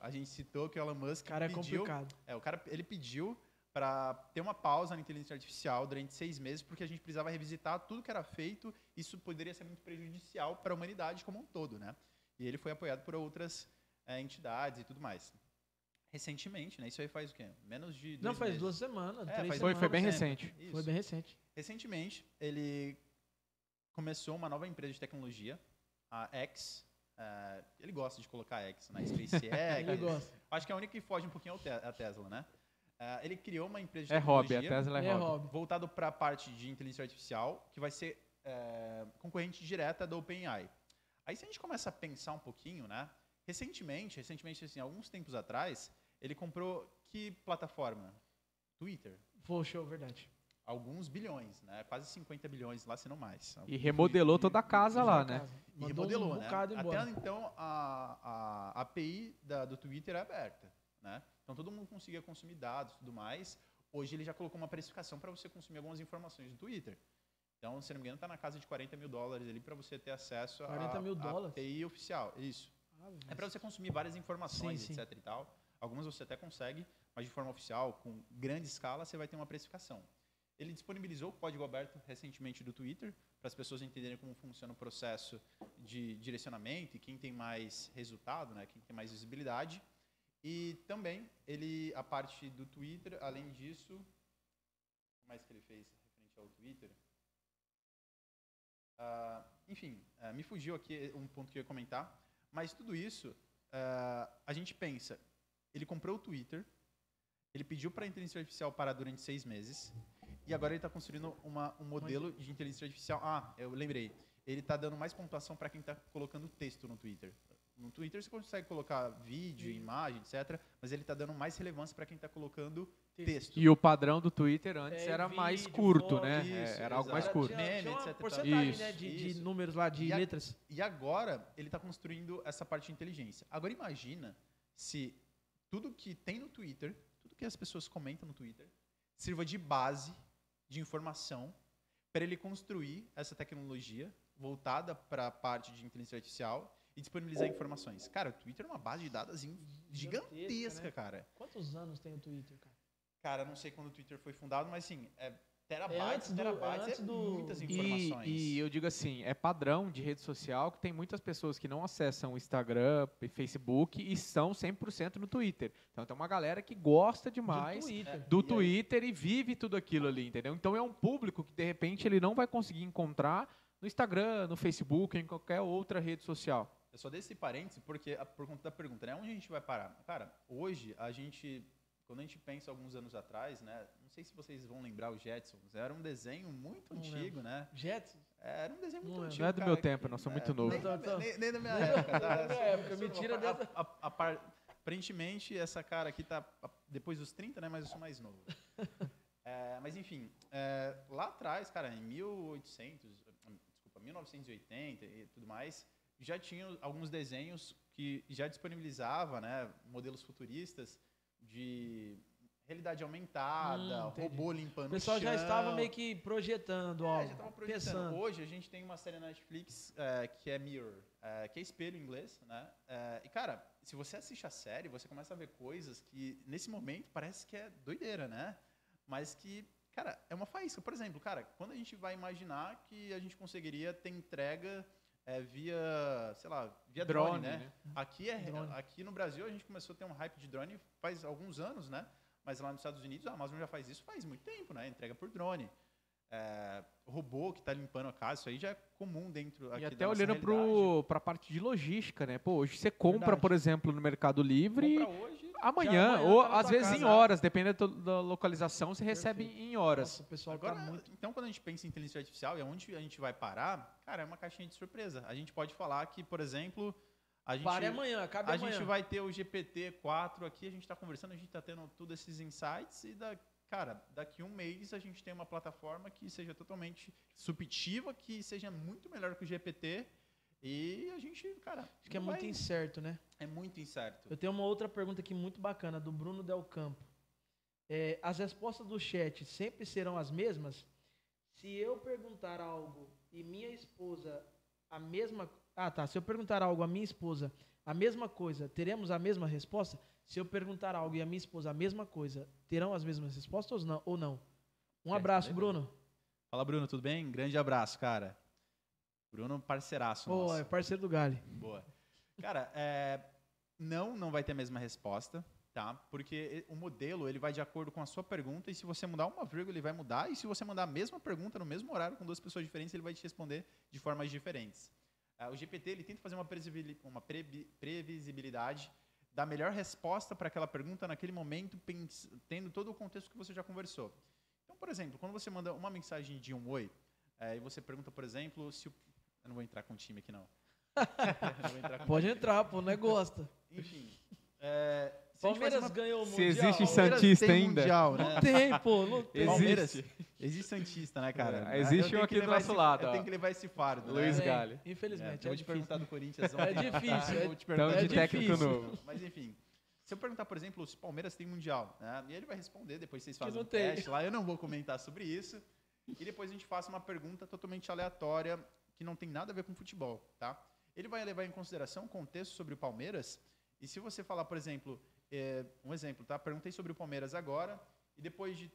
a gente citou que o Elon Musk Cara, é pediu... complicado. É, o cara, ele pediu para ter uma pausa na inteligência artificial durante seis meses, porque a gente precisava revisitar tudo que era feito. Isso poderia ser muito prejudicial para a humanidade como um todo, né? E ele foi apoiado por outras é, entidades e tudo mais. Recentemente, né? Isso aí faz o quê? Menos de Não, faz meses. duas semanas, É, três faz Foi- semanas. foi bem recente. Isso. Foi bem recente. Recentemente, ele começou uma nova empresa de tecnologia, a X. é, ele gosta de colocar X na [laughs] SpaceX. Ele gosta. Acho que é a única que foge um pouquinho é a Tesla, né? É, ele criou uma empresa de É hobby, a tecnologia Tesla é, É hobby. hobby. voltado para a parte de inteligência artificial, que vai ser é, concorrente direta da OpenAI. Aí se a gente começa a pensar um pouquinho, né? Recentemente, recentemente assim, alguns tempos atrás, ele comprou que plataforma? Twitter. Foi show, verdade. Alguns bilhões, né? Quase 50 bilhões lá, se não mais. E remodelou toda a casa lá, né? E Mandou remodelou, um né? Até então, a, a API da, do Twitter é aberta, né? Então, todo mundo conseguia consumir dados e tudo mais. Hoje, ele já colocou uma precificação para você consumir algumas informações do Twitter. Então, se não me engano, está na casa de 40 mil dólares ali para você ter acesso 40 à mil à dólares? API oficial. Isso. É para você consumir várias informações, Sim, sim. etc e tal. Algumas você até consegue, mas de forma oficial, com grande escala, você vai ter uma precificação. Ele disponibilizou o código aberto recentemente do Twitter, para as pessoas entenderem como funciona o processo de direcionamento e quem tem mais resultado, né, quem tem mais visibilidade. E também, ele, a parte do Twitter, além disso, o mais que ele fez referente ao Twitter? Ah, enfim, ah, me fugiu aqui um ponto que eu ia comentar, mas tudo isso, ah, a gente pensa, ele comprou o Twitter, ele pediu para a inteligência artificial parar durante seis meses, e agora ele está construindo uma, um modelo de inteligência artificial. Ah, eu lembrei. Ele está dando mais pontuação para quem está colocando texto no Twitter. No Twitter você consegue colocar vídeo, imagem, etc. Mas ele está dando mais relevância para quem está colocando texto. E o padrão do Twitter antes É, era mais vídeo, curto, foto, né? isso, É, era algo mais curto. Tinha, tinha uma etc. porcentagem Isso, né, de, de números lá, de E a- letras. E agora ele está construindo essa parte de inteligência. Agora imagina se tudo que tem no Twitter, tudo que as pessoas comentam no Twitter, sirva de base de informação para ele construir essa tecnologia voltada para a parte de inteligência artificial e disponibilizar informações. Cara, o Twitter é uma base de dados assim, Gigantesca, gigantesca, né? cara. Quantos anos tem o Twitter, cara? Cara, não sei quando o Twitter foi fundado, mas sim, é É terabytes, antes do- terabytes, é antes é muitas informações. E, e eu digo assim, é padrão de rede social que tem muitas pessoas que não acessam o Instagram e Facebook e são 100% no Twitter. Então tem uma galera que gosta demais Do Twitter. do E Twitter e vive tudo aquilo ali, entendeu? Então é um público que de repente ele não vai conseguir encontrar no Instagram, no Facebook, em qualquer outra rede social. eu só dei esse parêntese porque, por conta da pergunta, né? Onde a gente vai parar? Cara, hoje a gente, quando a gente pensa alguns anos atrás, né? Não sei se vocês vão lembrar os Jetsons, era um desenho muito Não antigo, né? Jets? É, Era um desenho muito Não é. antigo. Não é do cara, meu que- tempo, nós somos é, muito novos. Nem, da minha- nem- nem da minha [laughs] época, tá? da minha época, me tira a, dessa- a- a par- Aparentemente, essa cara aqui tá a- depois dos 30, né? Mas eu sou mais novo. [laughs] É, mas enfim, é, lá atrás, cara, em 1800, desculpa, 1980 e tudo mais, já tinha alguns desenhos que já disponibilizava, né, modelos futuristas de realidade aumentada, Hum, robô limpando O pessoal já chão. estava meio que projetando É, algo. já tava projetando. pensando. Hoje a gente tem uma série na Netflix é, que é Mirror, é, que é espelho em inglês, né? É, e cara, se você assiste a série, você começa a ver coisas que nesse momento parece que é doideira, né? Mas que, cara, é uma faísca. Por exemplo, cara, quando a gente vai imaginar que a gente conseguiria ter entrega é, via, sei lá, via drone, Drone, né? né? Aqui, é, Drone. aqui no Brasil a gente começou a ter um hype de drone faz alguns anos, né? Mas lá nos Estados Unidos a Amazon já faz isso faz muito tempo, né? Entrega por drone. É, robô que está limpando a casa, isso aí já é comum dentro aqui E até olhando para a parte de logística, né? Pô, hoje você compra, Verdade. por exemplo, no Mercado Livre, Compra hoje, amanhã, amanhã ou tá às vezes em casa. horas, dependendo da- localização, você recebe em horas. Nossa, o pessoal Agora, tá muito. então, quando a gente pensa em inteligência artificial e aonde a gente vai parar, cara, é uma caixinha de surpresa. A gente pode falar que, por exemplo, a gente, Pare amanhã, acabe a amanhã. gente vai ter o GPT-4 aqui, a gente está conversando, a gente está tendo todos esses insights e, da, cara, daqui um mês a gente tem uma plataforma que seja totalmente subjetiva, que seja muito melhor que o GPT e a gente, cara, Acho que é não muito vai- incerto, né? é muito incerto. Eu tenho uma outra pergunta aqui muito bacana, do Bruno Del Campo. É, as respostas do chat sempre serão as mesmas? Se eu perguntar algo e minha esposa a mesma. Ah, tá. Se eu perguntar algo à minha esposa a mesma coisa, teremos a mesma resposta? Se eu perguntar algo e a minha esposa a mesma coisa, terão as mesmas respostas ou não? Ou não? Um É, abraço, beleza. Bruno. Fala, Bruno, tudo bem? Grande abraço, cara. Bruno, parceiraço Pô, nosso. é parceiro do Gali. Boa. Cara, é, não, não vai ter a mesma resposta, tá? Porque o modelo, ele vai de acordo com a sua pergunta e se você mudar uma vírgula, ele vai mudar e se você mandar a mesma pergunta no mesmo horário com duas pessoas diferentes, ele vai te responder de formas diferentes. Ah, o GPT, ele tenta fazer uma, presibili- uma previ- previsibilidade da melhor resposta para aquela pergunta naquele momento, tendo todo o contexto que você já conversou. Então, por exemplo, quando você manda uma mensagem de um oi, eh, e você pergunta, por exemplo, se o... Eu não vou entrar com o time aqui, não. [laughs] Não entrar Pode entrar, pô, não é gosta. enfim. É, se Palmeiras uma- ganhou o Se Mundial. existe Palmeiras Santista tem ainda? Mundial, né? Não tem, pô, não tem. Palmeiras. Existe. Existe Santista, né, cara? É, existe Eu um que aqui do nosso esse- lado, Eu tenho que levar esse fardo. Luiz né? Galli. É, Infelizmente, eu é, vou te perguntar do Corinthians É difícil, Eu é- vou te perguntar Então, É de técnico difícil. novo. Mas enfim, se eu perguntar, por exemplo, se o Palmeiras tem Mundial, né? E ele vai responder, depois vocês fazem um tem. teste lá, eu não vou comentar sobre isso. E depois a gente faça uma pergunta totalmente aleatória, que não tem nada a ver com futebol, tá? Ele vai levar em consideração o contexto sobre o Palmeiras, e se você falar, por exemplo, é, um exemplo, tá? Perguntei sobre o Palmeiras agora, e depois de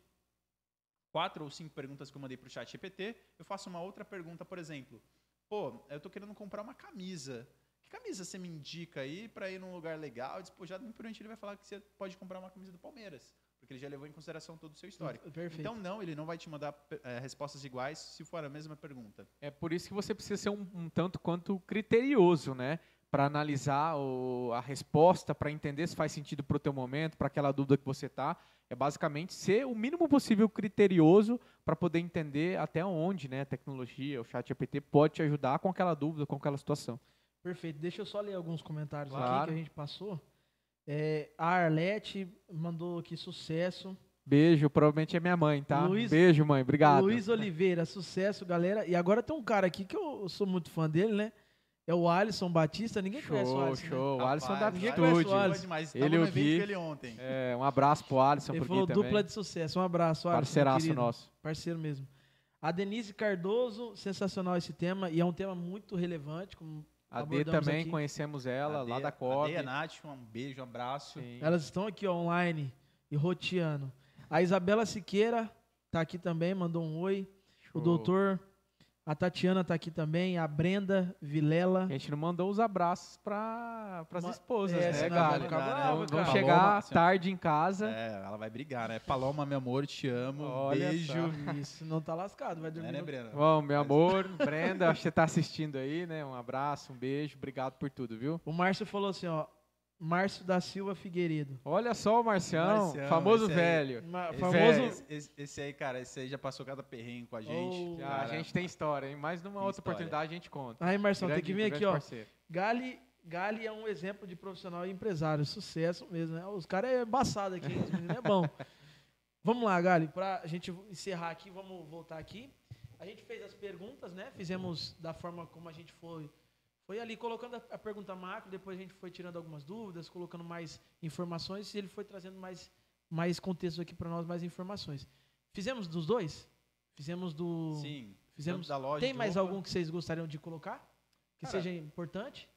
quatro ou cinco perguntas que eu mandei para o chat GPT, eu faço uma outra pergunta, por exemplo. Pô, eu tô querendo comprar uma camisa. Que camisa você me indica aí para ir num lugar legal, despojado? Muito provavelmente ele vai falar que você pode comprar uma camisa do Palmeiras, porque ele já levou em consideração todo o seu histórico. Perfeito. Então, não, ele não vai te mandar eh, respostas iguais se for a mesma pergunta. É por isso que você precisa ser um, um tanto quanto criterioso, né? Para analisar o- a resposta, para entender se faz sentido para o teu momento, para aquela dúvida que você tá. É basicamente ser o mínimo possível criterioso para poder entender até onde, né, a tecnologia, o chat GPT pode te ajudar com aquela dúvida, com aquela situação. Perfeito. Deixa eu só ler alguns comentários aqui Claro. que a gente passou. É, a Arlete mandou aqui sucesso. Beijo, provavelmente é minha mãe, tá? Luiz- Beijo, mãe, obrigado. Luiz Oliveira, sucesso, galera. E agora tem um cara aqui que eu sou muito fã dele, né? É o Alisson Batista. Ninguém conhece o Show, Alisson. né? show. O Alisson da ninguém conhece o Boa Alisson. demais. Ele o com ele ontem. É, um abraço pro Alisson, Ele pro falou Gui dupla também. de sucesso. Um abraço, Alisson. Parceiraço querido. nosso. Parceiro mesmo. A Denise Cardoso, sensacional esse tema. E é um tema muito relevante. Como A D também, aqui. conhecemos ela, A lá da A. Dê e a Nath, um beijo, um abraço. Sim. Elas estão aqui ó, online e roteando. A Isabela Siqueira tá aqui também, mandou um oi. O Show. doutor A Tatiana tá aqui também, a Brenda Vilela. A gente não mandou os abraços para as esposas, É, né, vai ficar Vamos- cara. chegar Paloma, tarde em casa. É, ela vai brigar, né? Paloma, meu amor, te amo. Olha beijo. só. Isso, não tá lascado, vai dormir. É, né, no- Brena? Bom, meu amor, Brenda, acho que você tá assistindo aí, né? Um abraço, um beijo, obrigado por tudo, viu? O Márcio falou assim, ó. Márcio da Silva Figueiredo. Olha só o Marcião, Marcião, famoso esse aí. velho. Ma- Esse, famoso. esse, esse- esse aí, cara, esse aí já passou cada perrengue com a gente. Oh. A gente tem história, hein? Mais numa Tem outra história. oportunidade a gente conta. Aí, tem Grande- que vir aqui, grande ó. parceiro. Gali, Gali é um exemplo de profissional e empresário. Sucesso mesmo, né? Os caras é embaçado aqui, os meninos é bom. [laughs] Vamos lá, Gali, pra gente encerrar aqui, vamos voltar aqui. A gente fez as perguntas, né? Fizemos da forma como a gente foi. Foi ali colocando a, pergunta macro, depois a gente foi tirando algumas dúvidas, colocando mais informações e ele foi trazendo mais, mais contexto aqui para nós, mais informações. Fizemos dos dois? Fizemos do. Sim. Fizemos. da loja Tem mais roupa. algum que vocês gostariam de colocar? Que Cara, seja importante?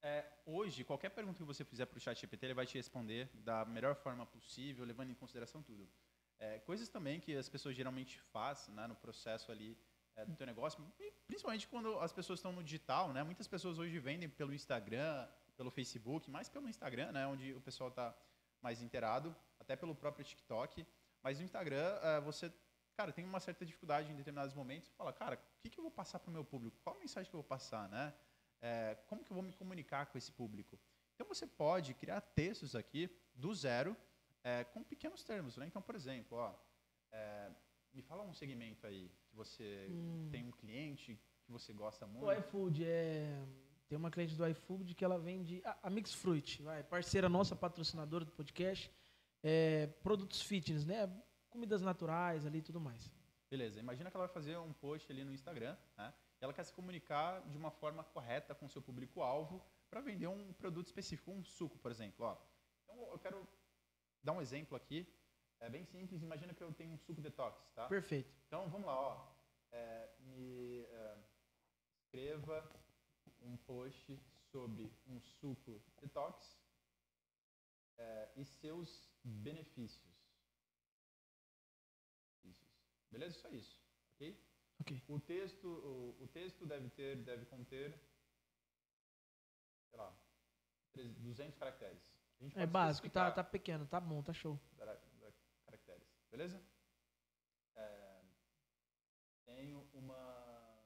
É, hoje, qualquer pergunta que você fizer para o chat GPT, ele vai te responder da melhor forma possível, levando em consideração tudo. É, coisas também que as pessoas geralmente fazem né, no processo ali é, do teu negócio, principalmente quando as pessoas estão no digital, né? Muitas pessoas hoje vendem pelo Instagram, pelo Facebook, mais pelo Instagram, né? Onde o pessoal está mais inteirado, até pelo próprio TikTok. Mas no Instagram, é, você, cara, tem uma certa dificuldade em determinados momentos. Fala, cara, o que, que eu vou passar para o meu público? Qual mensagem que eu vou passar, né? É, como que eu vou me comunicar com esse público? Então você pode criar textos aqui do zero é, com pequenos termos. Né? Então, por exemplo, ó, é, me fala um segmento aí que você Hum. tem um cliente que você gosta muito. O iFood é. Tem uma cliente do iFood que ela vende. A, a Mix Fruit, vai, parceira nossa, patrocinadora do podcast. É, produtos fitness, né? Comidas naturais ali e tudo mais. Beleza, imagina que ela vai fazer um post ali no Instagram, né? Ela quer se comunicar de uma forma correta com o seu público-alvo para vender um produto específico, um suco, por exemplo. Ó. Então, eu quero dar um exemplo aqui. É bem simples. Imagina que eu tenho um suco detox, tá? Perfeito. Então, vamos lá, ó. É, me é, escreva um post sobre um suco detox é, e seus benefícios. Isso. Beleza? Só isso. Ok? Ok. O texto, o, o texto deve ter, deve conter, sei lá, 300 200 caracteres. É básico, tá, tá pequeno, tá bom, tá show. Beleza? É, tenho uma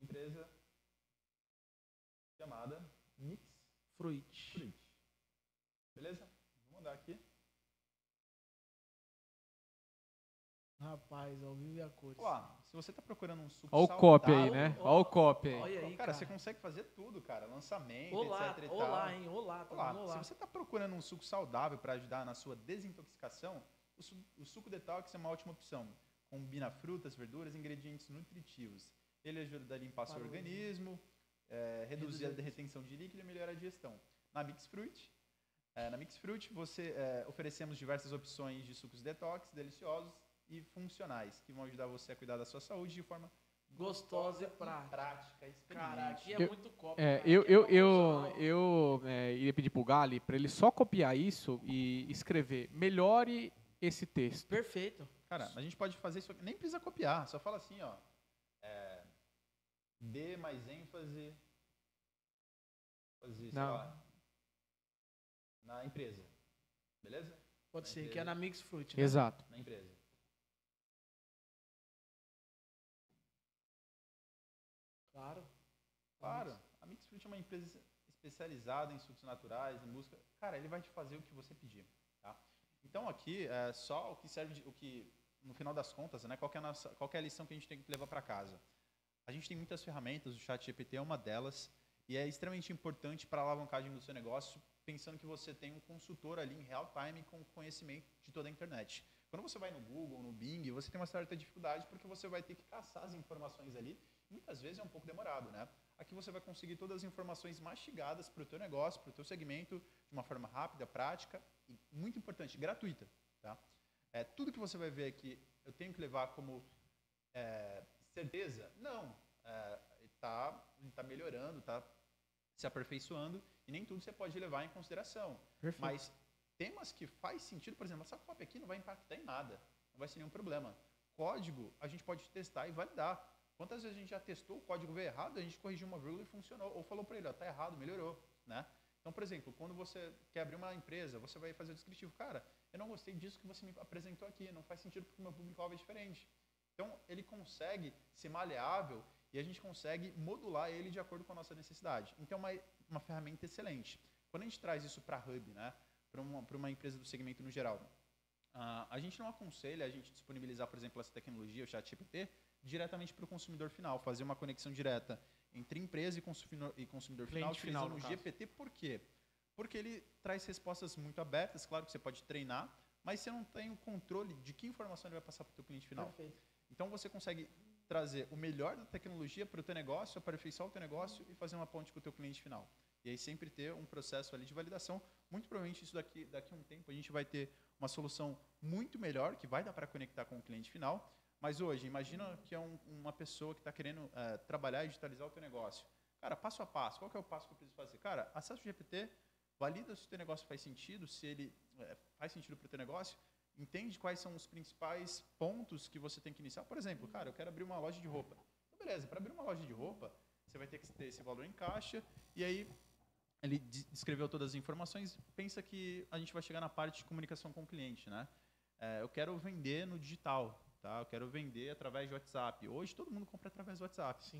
empresa chamada Mix Fruit. Fruit. Beleza? Vou mandar aqui. Rapaz, ao vivo e a cores. Ó, se você está procurando um suco Olha o saudável, copy aí, né? Olha o copy aí. Olha aí, cara, cara. você consegue fazer tudo, cara. Lançamento, Olá, etc e tal. olá, hein? Olá, tá Olá, olá. se você está procurando um suco saudável para ajudar na sua desintoxicação, o, su- o suco detox é uma ótima opção. Combina frutas, verduras e ingredientes nutritivos. Ele ajuda a limpar seu Para o- organismo, é, reduzir Reduzir a retenção de líquido e melhorar a digestão. Na Mix Fruit, é, na Mix Fruit você é, oferecemos diversas opções de sucos detox deliciosos e funcionais que vão ajudar você a cuidar da sua saúde de forma Gostosa e prática. prática. Cara, aqui é Eu- muito copo. É, eu, é eu, eu, eu é, iria pedir pro Gali para ele só copiar isso e escrever melhore esse texto. Perfeito. Cara, a gente pode fazer isso, aqui, nem precisa copiar, só fala assim, ó. é, dê mais ênfase, fazer, Não. lá, na empresa. Beleza? Pode Na ser, que é empresa. na Mix Fruit. Né? Exato. Na empresa. Claro, a Mix Fruit é uma empresa especializada em sucos naturais, em música. Cara, ele vai te fazer o que você pedir, tá? Então aqui é só o que serve, de, o que no final das contas, né? Qual é a nossa, qual é a lição que a gente tem que levar para casa? A gente tem muitas ferramentas, o Chat GPT é uma delas e é extremamente importante para a alavancagem do seu negócio, pensando que você tem um consultor ali em real time com conhecimento de toda a internet. Quando você vai no Google, no Bing, você tem uma certa dificuldade porque você vai ter que caçar as informações ali. Muitas vezes é um pouco demorado, né? Aqui você vai conseguir todas as informações mastigadas para o teu negócio, para o teu segmento, de uma forma rápida, prática e, muito importante, gratuita. Tá? É, tudo que você vai ver aqui, eu tenho que levar como é, certeza? Não. Está tá melhorando, está se aperfeiçoando e nem tudo você pode levar em consideração. Perfeito. Mas temas que faz sentido, por exemplo, essa cópia aqui não vai impactar em nada, não vai ser nenhum problema. Código, a gente pode testar e validar. Quantas vezes a gente já testou o código veio errado, a gente corrigiu uma vírgula e funcionou. Ou falou para ele, ó, tá errado, melhorou, né? Então, por exemplo, quando você quer abrir uma empresa, você vai fazer o descritivo. Cara, eu não gostei disso que você me apresentou aqui, não faz sentido porque o meu público-alvo é diferente. Então, ele consegue ser maleável e a gente consegue modular ele de acordo com a nossa necessidade. Então, é uma, uma ferramenta excelente. Quando a gente traz isso para a Hub, né, para uma, uma empresa do segmento no geral, uh, a gente não aconselha a gente disponibilizar, por exemplo, essa tecnologia, o ChatGPT, diretamente para o consumidor final, fazer uma conexão direta entre empresa e consumidor, e consumidor final, final, utilizando o GPT. Por quê? Porque ele traz respostas muito abertas, claro que você pode treinar, mas você não tem o controle de que informação ele vai passar para o teu cliente final. Perfeito. Então você consegue trazer o melhor da tecnologia para o teu negócio, aperfeiçoar o teu negócio e fazer uma ponte com o teu cliente final. E aí sempre ter um processo ali de validação. Muito provavelmente isso daqui, daqui a um tempo a gente vai ter uma solução muito melhor que vai dar para conectar com o cliente final mas hoje, imagina que é um, uma pessoa que está querendo é, trabalhar e digitalizar o teu negócio. Cara, passo a passo, qual é o passo que eu preciso fazer? Cara, acessa o GPT, valida se o teu negócio faz sentido, se ele é, faz sentido para o teu negócio, entende quais são os principais pontos que você tem que iniciar. Por exemplo, cara, eu quero abrir uma loja de roupa. Então, beleza, para abrir uma loja de roupa, você vai ter que ter esse valor em caixa, e aí ele descreveu todas as informações, pensa que a gente vai chegar na parte de comunicação com o cliente, né? É, eu quero vender no digital. Tá? Eu quero vender através de WhatsApp. Hoje todo mundo compra através do WhatsApp. Sim.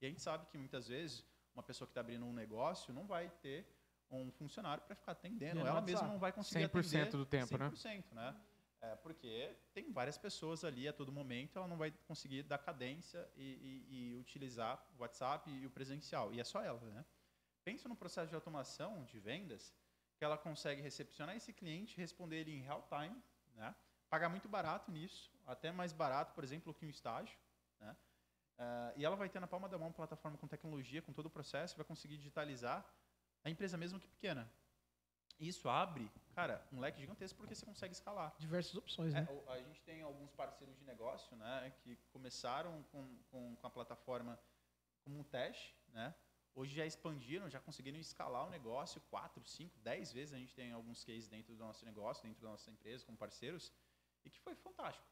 E a gente sabe que muitas vezes uma pessoa que está abrindo um negócio não vai ter um funcionário para ficar atendendo. Ela WhatsApp. mesma não vai conseguir 100% atender do tempo, né? 100%, né? É, porque tem várias pessoas ali a todo momento, ela não vai conseguir dar cadência e, e, e utilizar o WhatsApp e o presencial. E é só ela, né? Pensa no processo de automação de vendas, que ela consegue recepcionar esse cliente, responder ele em real time, né? pagar muito barato nisso, até mais barato, por exemplo, que um estágio. Né? Uh, e ela vai ter na palma da mão uma plataforma com tecnologia, com todo o processo, vai conseguir digitalizar a empresa mesmo que pequena. Isso abre, cara, um leque gigantesco porque você consegue escalar. Diversas opções, É, né? o- a gente tem alguns parceiros de negócio, né, que começaram com, com, com a plataforma como um teste, né? Hoje já expandiram, já conseguiram escalar o negócio quatro, cinco, dez vezes. A gente tem alguns cases dentro do nosso negócio, dentro da nossa empresa, como parceiros, e que foi fantástico.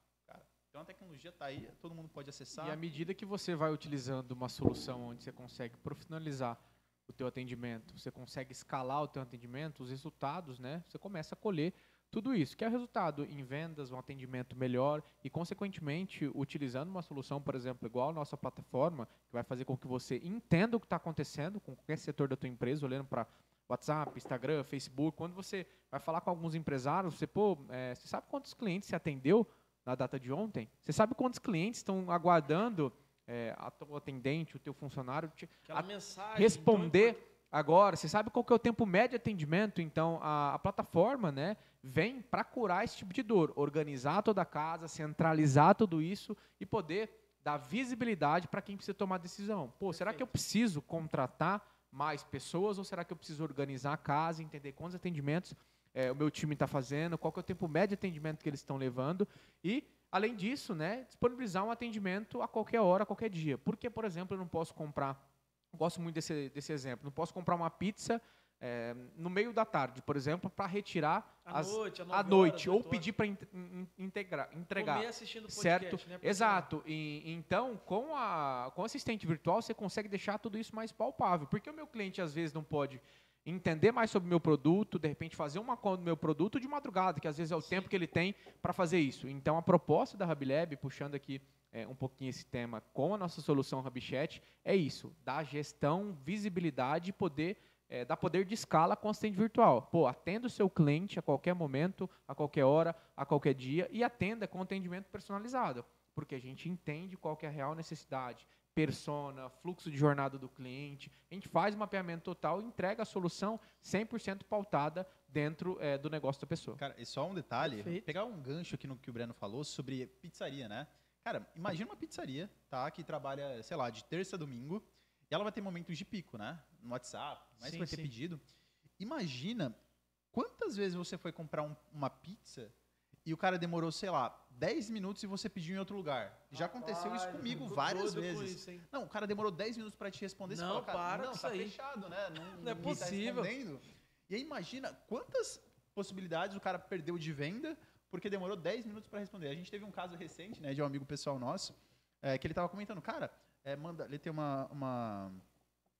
Então a tecnologia está aí, todo mundo pode acessar. E à medida que você vai utilizando uma solução onde você consegue profissionalizar o teu atendimento, você consegue escalar o teu atendimento, os resultados, né? Você começa a colher tudo isso, que é o resultado em vendas, um atendimento melhor e, consequentemente, utilizando uma solução, por exemplo, igual a nossa plataforma, que vai fazer com que você entenda o que está acontecendo com qualquer setor da tua empresa, olhando para WhatsApp, Instagram, Facebook. Quando você vai falar com alguns empresários, você, pô, é, você sabe quantos clientes você atendeu na data de ontem? Você sabe quantos clientes estão aguardando é, a tua atendente, o teu funcionário te a- mensagem. responder agora? Você sabe qual que é o tempo médio de atendimento? Então, a, a plataforma né, vem para curar esse tipo de dor, organizar toda a casa, centralizar tudo isso e poder dar visibilidade para quem precisa tomar decisão. Pô, será que eu preciso contratar mais pessoas ou será que eu preciso organizar a casa, entender quantos atendimentos é, o meu time está fazendo, qual que é o tempo médio de atendimento que eles estão levando e, além disso, né, disponibilizar um atendimento a qualquer hora, a qualquer dia. Porque, por exemplo, eu não posso comprar, gosto muito desse, desse exemplo, não posso comprar uma pizza é, no meio da tarde, por exemplo, para retirar À as- noite, à noite, horas, ou pedir para entregar. Comer assistindo podcast, Certo, né? Exato. E, então, com, a, com o assistente virtual, você consegue deixar tudo isso mais palpável. Porque o meu cliente, às vezes, não pode entender mais sobre o meu produto, de repente fazer uma conta do meu produto de madrugada, que às vezes é o tempo que ele tem para fazer isso. Então, a proposta da HubLab, puxando aqui é, um pouquinho esse tema com a nossa solução HubChat, é isso, dar gestão, visibilidade e poder é, dar poder de escala com o assistente virtual. Pô, atenda o seu cliente a qualquer momento, a qualquer hora, a qualquer dia e atenda com atendimento personalizado, porque a gente entende qual é a real necessidade, persona, fluxo de jornada do cliente. A gente faz um mapeamento total e entrega a solução 100% pautada dentro é, do negócio da pessoa. Cara, e só um detalhe, Perfeito. pegar um gancho aqui no que o Breno falou sobre pizzaria, né? Cara, imagina uma pizzaria, tá? Que trabalha, sei lá, de terça a domingo, e ela vai ter momentos de pico, né? No WhatsApp, mas Sim, vai ter sim. pedido. Imagina quantas vezes você foi comprar um- uma pizza e o cara demorou, sei lá, 10 minutos e você pediu em outro lugar. Já aconteceu isso comigo várias doido com vezes. isso? Não, o cara demorou 10 minutos para te responder. você Não, fala, cara, para não, tá aí. fechado, né? Não, Não é tá possível. respondendo. E aí imagina quantas possibilidades o cara perdeu de venda porque demorou 10 minutos para responder. A gente teve um caso recente, né, de um amigo pessoal nosso. é, que ele estava comentando, cara, é, manda, ele tem uma, uma-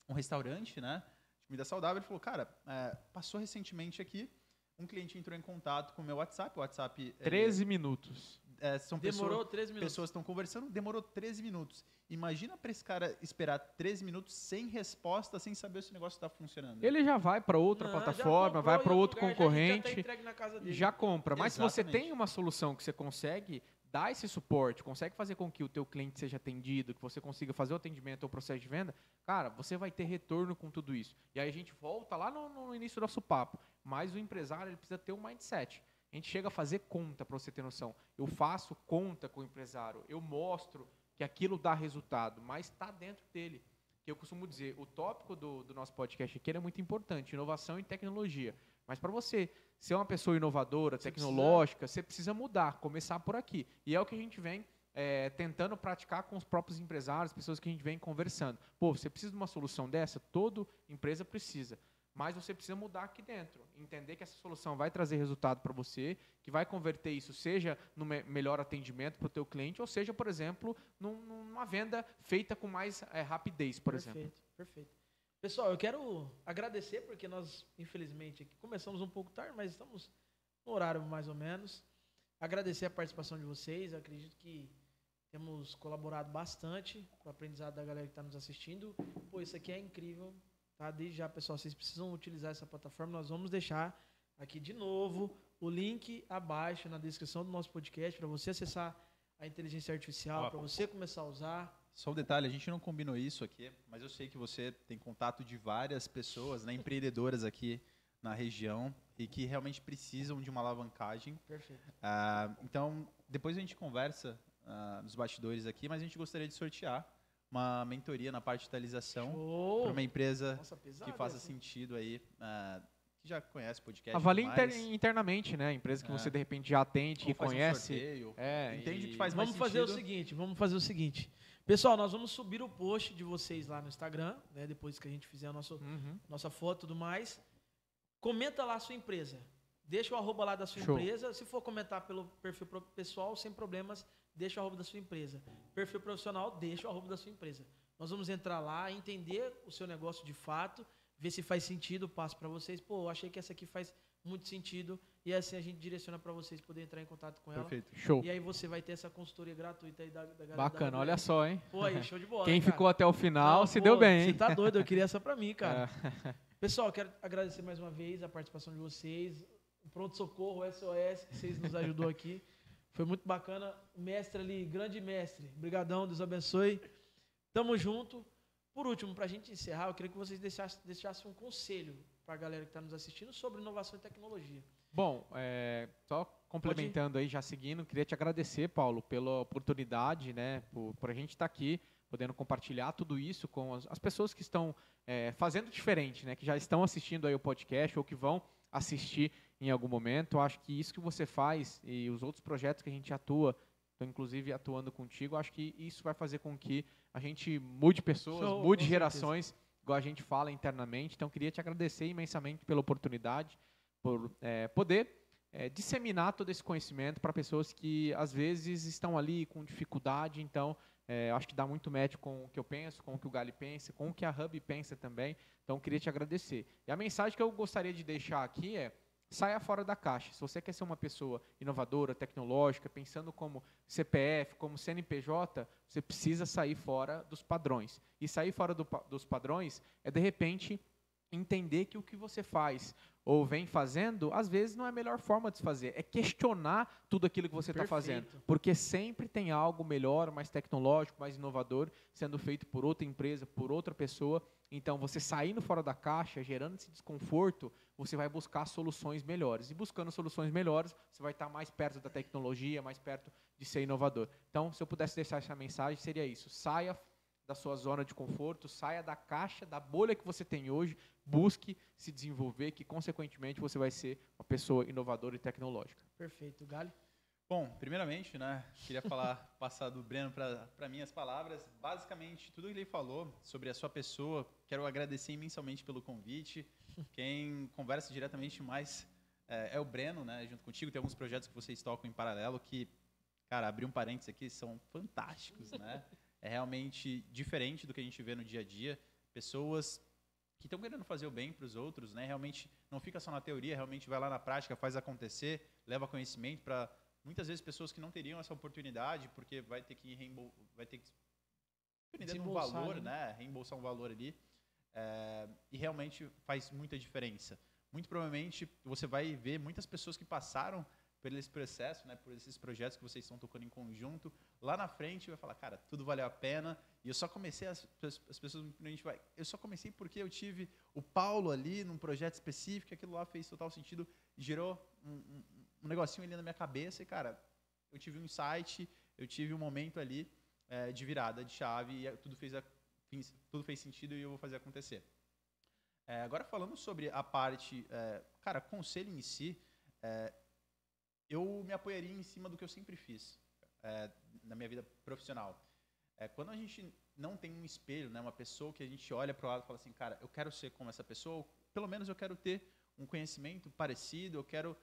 um restaurante, né, de comida saudável, ele falou, cara, é, passou recentemente aqui, um cliente entrou em contato com o meu WhatsApp, o WhatsApp... ele- 13 minutos. é, são Demorou pessoas, 13 minutos. pessoas estão conversando, demorou 13 minutos. Imagina para esse cara esperar 13 minutos sem resposta, sem saber se o negócio está funcionando. Ele já vai para outra Não, já plataforma, comprou vai para outro lugar, já- Já, concorrente, tá entregue na casa dele. já compra. Mas se você Exatamente. tem uma solução que você consegue dar esse suporte, consegue fazer com que o teu cliente seja atendido, que você consiga fazer o atendimento ou o processo de venda, cara, você vai ter retorno com tudo isso. E aí a gente volta lá no, no início do nosso papo. Mas o empresário ele precisa ter um mindset. A gente chega a fazer conta para você ter noção. Eu faço conta com o empresário, eu mostro que aquilo dá resultado, mas está dentro dele. Que eu costumo dizer, o tópico do, do nosso podcast aqui é muito importante, inovação e tecnologia. Mas para você ser uma pessoa inovadora, Você tecnológica, você precisa mudar, começar por aqui. E é o que a gente vem é, tentando praticar com os próprios empresários, pessoas que a gente vem conversando. Pô, você precisa de uma solução dessa? Toda empresa precisa. Mas você precisa mudar aqui dentro, entender que essa solução vai trazer resultado para você, que vai converter isso, seja no me- melhor atendimento para o teu cliente, ou seja, por exemplo, num- numa venda feita com mais é, rapidez, por perfeito, exemplo. Perfeito. Pessoal, eu quero agradecer, porque nós, infelizmente, aqui começamos um pouco tarde, mas estamos no horário mais ou menos. Agradecer a participação de vocês. Eu acredito que temos colaborado bastante com o aprendizado da galera que está nos assistindo. Pô, isso aqui é incrível. Tá? Desde já, pessoal, vocês precisam utilizar essa plataforma. Nós vamos deixar aqui de novo o link abaixo na descrição do nosso podcast para você acessar a inteligência artificial, para você começar a usar. Só um detalhe, a gente não combinou isso aqui, mas eu sei que você tem contato de várias pessoas, né, empreendedoras aqui na região e que realmente precisam de uma alavancagem. Perfeito. Ah, então, depois a gente conversa ah, nos bastidores aqui, mas a gente gostaria de sortear uma mentoria na parte de digitalização para uma empresa Nossa, que faça essa. sentido aí, ah, que já conhece o podcast. Avalie inter- internamente, né? A empresa que É. você de repente já atende, que faz um conhece. sorteio, é, entende e- que faz mais Vamos fazer o sentido. seguinte, vamos fazer o seguinte. Pessoal, nós vamos subir o post de vocês lá no Instagram, né? Depois que a gente fizer a nossa, Uhum. nossa foto e tudo mais. Comenta lá a sua empresa. Deixa o arroba lá da sua Show. empresa. Se for comentar pelo perfil pessoal, sem problemas, deixa o arroba da sua empresa. Perfil profissional, deixa o arroba da sua empresa. Nós vamos entrar lá, entender o seu negócio de fato, ver se faz sentido, passo para vocês. Pô, eu achei que essa aqui faz muito sentido. E assim a gente direciona para vocês poderem entrar em contato com ela. Perfeito. Show. E aí você vai ter essa consultoria gratuita aí da, da galera. Bacana, da olha só, hein? Pô, aí, show de bola. Quem cara? ficou até o final Não, se pô, deu bem, Você hein? tá doido, eu queria essa pra mim, cara. É. [laughs] Pessoal, quero agradecer mais uma vez a participação de vocês. O Pronto Socorro, o SOS, que vocês nos ajudou aqui. Foi muito bacana. O mestre ali, grande mestre. Obrigadão, Deus abençoe. Tamo junto. Por último, pra gente encerrar, eu queria que vocês deixassem, deixassem um conselho pra galera que tá nos assistindo sobre inovação e tecnologia. Bom, é, só complementando aí, já seguindo, queria te agradecer, Paulo, pela oportunidade, né, por, por a gente estar aqui, podendo compartilhar tudo isso com as, as pessoas que estão é, fazendo diferente, né, que já estão assistindo aí o podcast ou que vão assistir em algum momento. Acho que isso que você faz e os outros projetos que a gente atua, estou inclusive atuando contigo, acho que isso vai fazer com que a gente mude pessoas, Show, mude gerações, igual a gente fala internamente. Então, queria te agradecer imensamente pela oportunidade por é, poder é, disseminar todo esse conhecimento para pessoas que às vezes estão ali com dificuldade. Então, é, acho que dá muito match com o que eu penso, com o que o Gali pensa, com o que a Hub pensa também. Então, queria te agradecer. E a mensagem que eu gostaria de deixar aqui é saia fora da caixa. Se você quer ser uma pessoa inovadora, tecnológica, pensando como CPF, como CNPJ, você precisa sair fora dos padrões. E sair fora do dos padrões é, de repente, entender que o que você faz ou vem fazendo, às vezes não é a melhor forma de se fazer. É questionar tudo aquilo que você está fazendo. Porque sempre tem algo melhor, mais tecnológico, mais inovador, sendo feito por outra empresa, por outra pessoa. Então, você saindo fora da caixa, gerando esse desconforto, você vai buscar soluções melhores. E buscando soluções melhores, você vai estar mais perto da tecnologia, mais perto de ser inovador. Então, se eu pudesse deixar essa mensagem, seria isso. Saia da sua zona de conforto, saia da caixa, da bolha que você tem hoje, busque se desenvolver, que consequentemente você vai ser uma pessoa inovadora e tecnológica. Perfeito, Gali. Bom, primeiramente, né, queria falar, [laughs] passar do Breno para mim as palavras. Basicamente, tudo que ele falou sobre a sua pessoa, quero agradecer imensamente pelo convite. Quem conversa diretamente mais é, é o Breno, né, junto contigo. Tem alguns projetos que vocês tocam em paralelo que, cara, abrir um parênteses aqui, são fantásticos, né? É realmente diferente do que a gente vê no dia a dia. Pessoas que estão querendo fazer o bem para os outros, né? Realmente não fica só na teoria, realmente vai lá na prática, faz acontecer, leva conhecimento para muitas vezes pessoas que não teriam essa oportunidade, porque vai ter que reembol vai ter que dependendo do Desembolsar valor, ali, né? Reembolsar um valor ali. é, e realmente faz muita diferença. Muito provavelmente você vai ver muitas pessoas que passaram por esse processo, né, por esses projetos que vocês estão tocando em conjunto, lá na frente vai falar, cara, tudo valeu a pena. E eu só comecei as, as pessoas a gente vai, eu só comecei porque eu tive o Paulo ali num projeto específico, aquilo lá fez total sentido, gerou um, um, um negocinho ali na minha cabeça e cara, eu tive um insight, eu tive um momento ali é, de virada de chave e tudo fez a, tudo fez sentido e eu vou fazer acontecer. É, agora falando sobre a parte, é, cara, conselho em si, é, eu me apoiaria em cima do que eu sempre fiz é, na minha vida profissional. É, quando a gente não tem um espelho, né, uma pessoa que a gente olha para o lado e fala assim, cara, eu quero ser como essa pessoa, pelo menos eu quero ter um conhecimento parecido, eu quero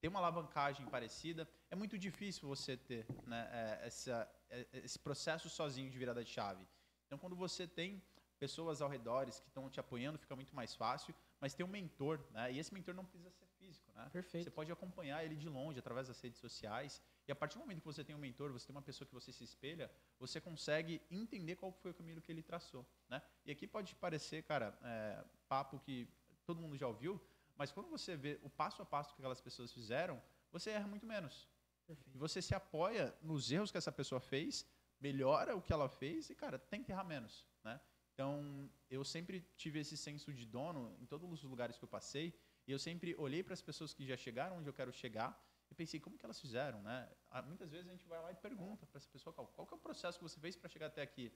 ter uma alavancagem parecida. É muito difícil você ter né, é, essa, esse processo sozinho de virada de chave. Então, quando você tem pessoas ao redor que estão te apoiando, fica muito mais fácil, mas tem um mentor, né? E esse mentor não precisa ser né? Perfeito. Você pode acompanhar ele de longe através das redes sociais. E a partir do momento que você tem um mentor, você tem uma pessoa que você se espelha, você consegue entender qual foi o caminho que ele traçou, né? E aqui pode parecer, cara, é, papo que todo mundo já ouviu, mas quando você vê o passo a passo que aquelas pessoas fizeram, você erra muito menos. Perfeito. E você se apoia nos erros que essa pessoa fez, melhora o que ela fez e, cara, tem que errar menos, né? Então, eu sempre tive esse senso de dono em todos os lugares que eu passei, e eu sempre olhei para as pessoas que já chegaram onde eu quero chegar e pensei, como que elas fizeram, né? Ah, Muitas vezes a gente vai lá e pergunta para essa pessoa, qual, qual que é o processo que você fez para chegar até aqui?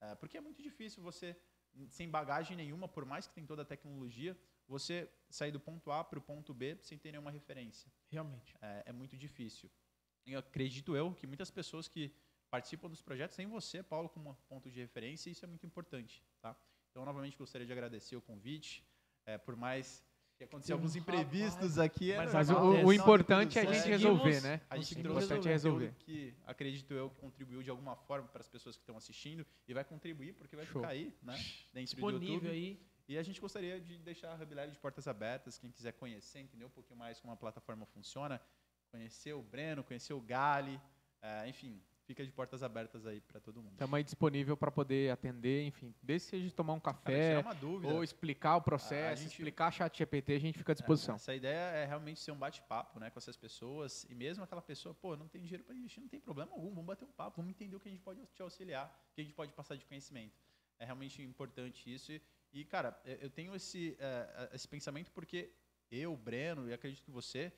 É, porque é muito difícil você, sem bagagem nenhuma, por mais que tem toda a tecnologia, você sair do ponto A para o ponto B sem ter nenhuma referência. Realmente. É, é muito difícil. E acredito eu que muitas pessoas que participam dos projetos têm você, Paulo, como ponto de referência, e isso é muito importante. Tá? Então, novamente, gostaria de agradecer o convite. É, por mais que aconteceu alguns imprevistos aqui. Mas o, o importante é a gente resolver, né? A gente trouxe importante é resolver. que acredito eu que contribuiu de alguma forma para as pessoas que estão assistindo e vai contribuir porque vai Show. ficar aí, né, dentro do Disponível YouTube. aí. E a gente gostaria de deixar a Hub de portas abertas, quem quiser conhecer, entender um pouquinho mais como a plataforma funciona, conhecer o Breno, conhecer o Gali, é, enfim, fica de portas abertas aí para todo mundo. Estamos aí disponível para poder atender, enfim, desde seja tomar um café uma dúvida. ou explicar o processo, gente- explicar chat GPT, a gente fica à disposição. Essa ideia é realmente ser um bate-papo né, com essas pessoas. E mesmo aquela pessoa, pô, não tem dinheiro para investir, não tem problema algum. Vamos bater um papo, vamos entender o que a gente pode te auxiliar, o que a gente pode passar de conhecimento. É realmente importante isso. E, e, cara, eu tenho esse, eh, esse pensamento porque eu, Breno, e acredito que você,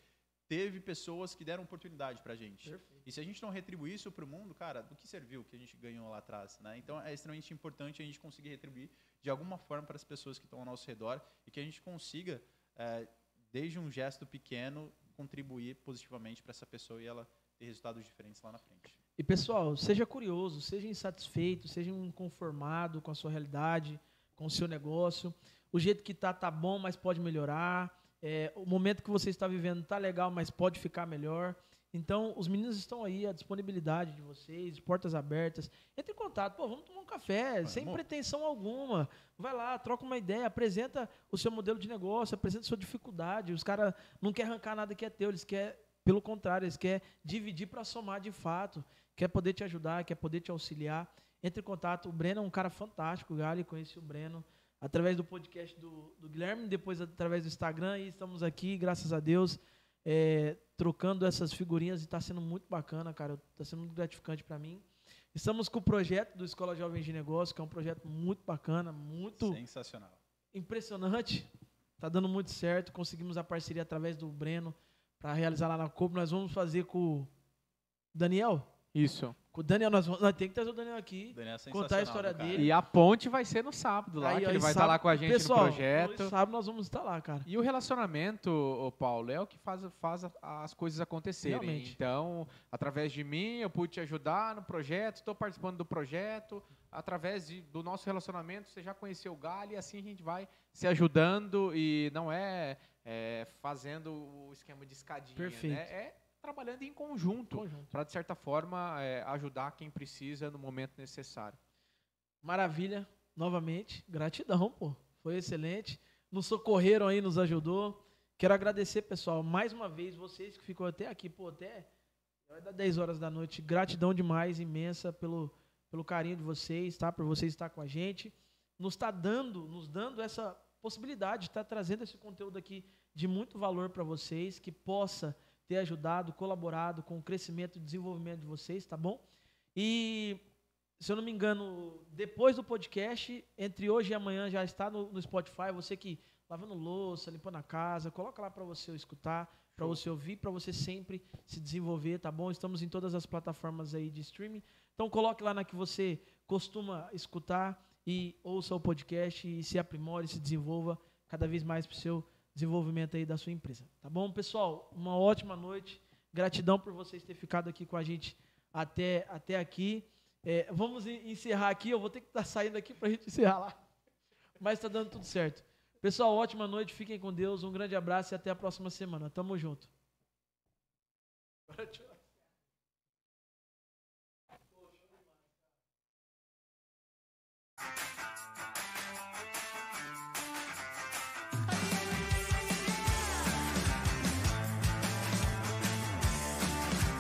teve pessoas que deram oportunidade para a gente. Perfeito. E se a gente não retribuir isso para o mundo, cara, do que serviu o que a gente ganhou lá atrás? Né? Então é extremamente importante a gente conseguir retribuir de alguma forma para as pessoas que estão ao nosso redor e que a gente consiga, eh, desde um gesto pequeno, contribuir positivamente para essa pessoa e ela ter resultados diferentes lá na frente. E pessoal, seja curioso, seja insatisfeito, seja inconformado com a sua realidade, com o seu negócio. O jeito que tá tá bom, mas pode melhorar. É, o momento que você está vivendo tá legal, mas pode ficar melhor. Então, os meninos estão aí, a disponibilidade de vocês, portas abertas. Entre em contato, pô, vamos tomar um café, sem pretensão alguma. Vai lá, troca uma ideia, apresenta o seu modelo de negócio, apresenta a sua dificuldade. Os caras não querem arrancar nada que é teu, eles querem, pelo contrário, eles querem dividir para somar de fato. Quer poder te ajudar, quer poder te auxiliar. Entre em contato. O Breno é um cara fantástico, Gali, conheci o Breno através do podcast do, do Guilherme, depois através do Instagram, e estamos aqui, graças a Deus, é, trocando essas figurinhas e está sendo muito bacana, cara. Está sendo muito gratificante para mim. Estamos com o projeto do Escola Jovem de Negócio, que é um projeto muito bacana, muito Sensacional. impressionante. Tá dando muito certo. Conseguimos a parceria através do Breno para realizar lá na Copa. Nós vamos fazer com o Daniel. Isso. O Daniel, nós, vamos, nós temos que trazer o Daniel aqui. Daniel é Contar a história cara. dele. E a ponte vai ser no sábado lá, Aí, que ele vai estar lá com a gente Pessoal, no projeto. no sábado nós vamos estar lá, cara. E o relacionamento, ô Paulo, é o que faz, faz as coisas acontecerem. Realmente. Então, através de mim, eu pude te ajudar no projeto, estou participando do projeto. Através de- do nosso relacionamento, você já conheceu o Galho e assim a gente vai se ajudando e não é, é, fazendo o esquema de escadinha. Perfeito. Né? É trabalhando em conjunto, Conjunto. para de certa forma é, ajudar quem precisa no momento necessário. Maravilha, novamente. Gratidão, pô. Foi excelente. Nos socorreram aí, nos ajudou. Quero agradecer, pessoal, mais uma vez, vocês que ficam até aqui, pô, até vai dar 10 horas da noite. Gratidão demais, imensa, pelo, pelo carinho de vocês, tá? Por vocês estar com a gente. Nos está dando, nos dando essa possibilidade de estar trazendo esse conteúdo aqui de muito valor para vocês, que possa ter ajudado, colaborado com o crescimento e desenvolvimento de vocês, tá bom? E se eu não me engano, depois do podcast, entre hoje e amanhã já está no, no Spotify. Você que lavando louça, limpando a casa, coloca lá para você escutar, para você ouvir, para você sempre se desenvolver, tá bom? Estamos em todas as plataformas aí de streaming. Então coloque lá na que você costuma escutar e ouça o podcast e se aprimore, se desenvolva cada vez mais para o seu desenvolvimento aí da sua empresa. Tá bom, pessoal? Uma ótima noite. Gratidão por vocês terem ficado aqui com a gente até, até aqui. É, vamos en- encerrar aqui. Eu vou ter que estar saindo aqui para a gente encerrar lá. [laughs] Mas está dando tudo certo. Pessoal, ótima noite. Fiquem com Deus. Um grande abraço e até a próxima semana. Tamo junto. Tchau.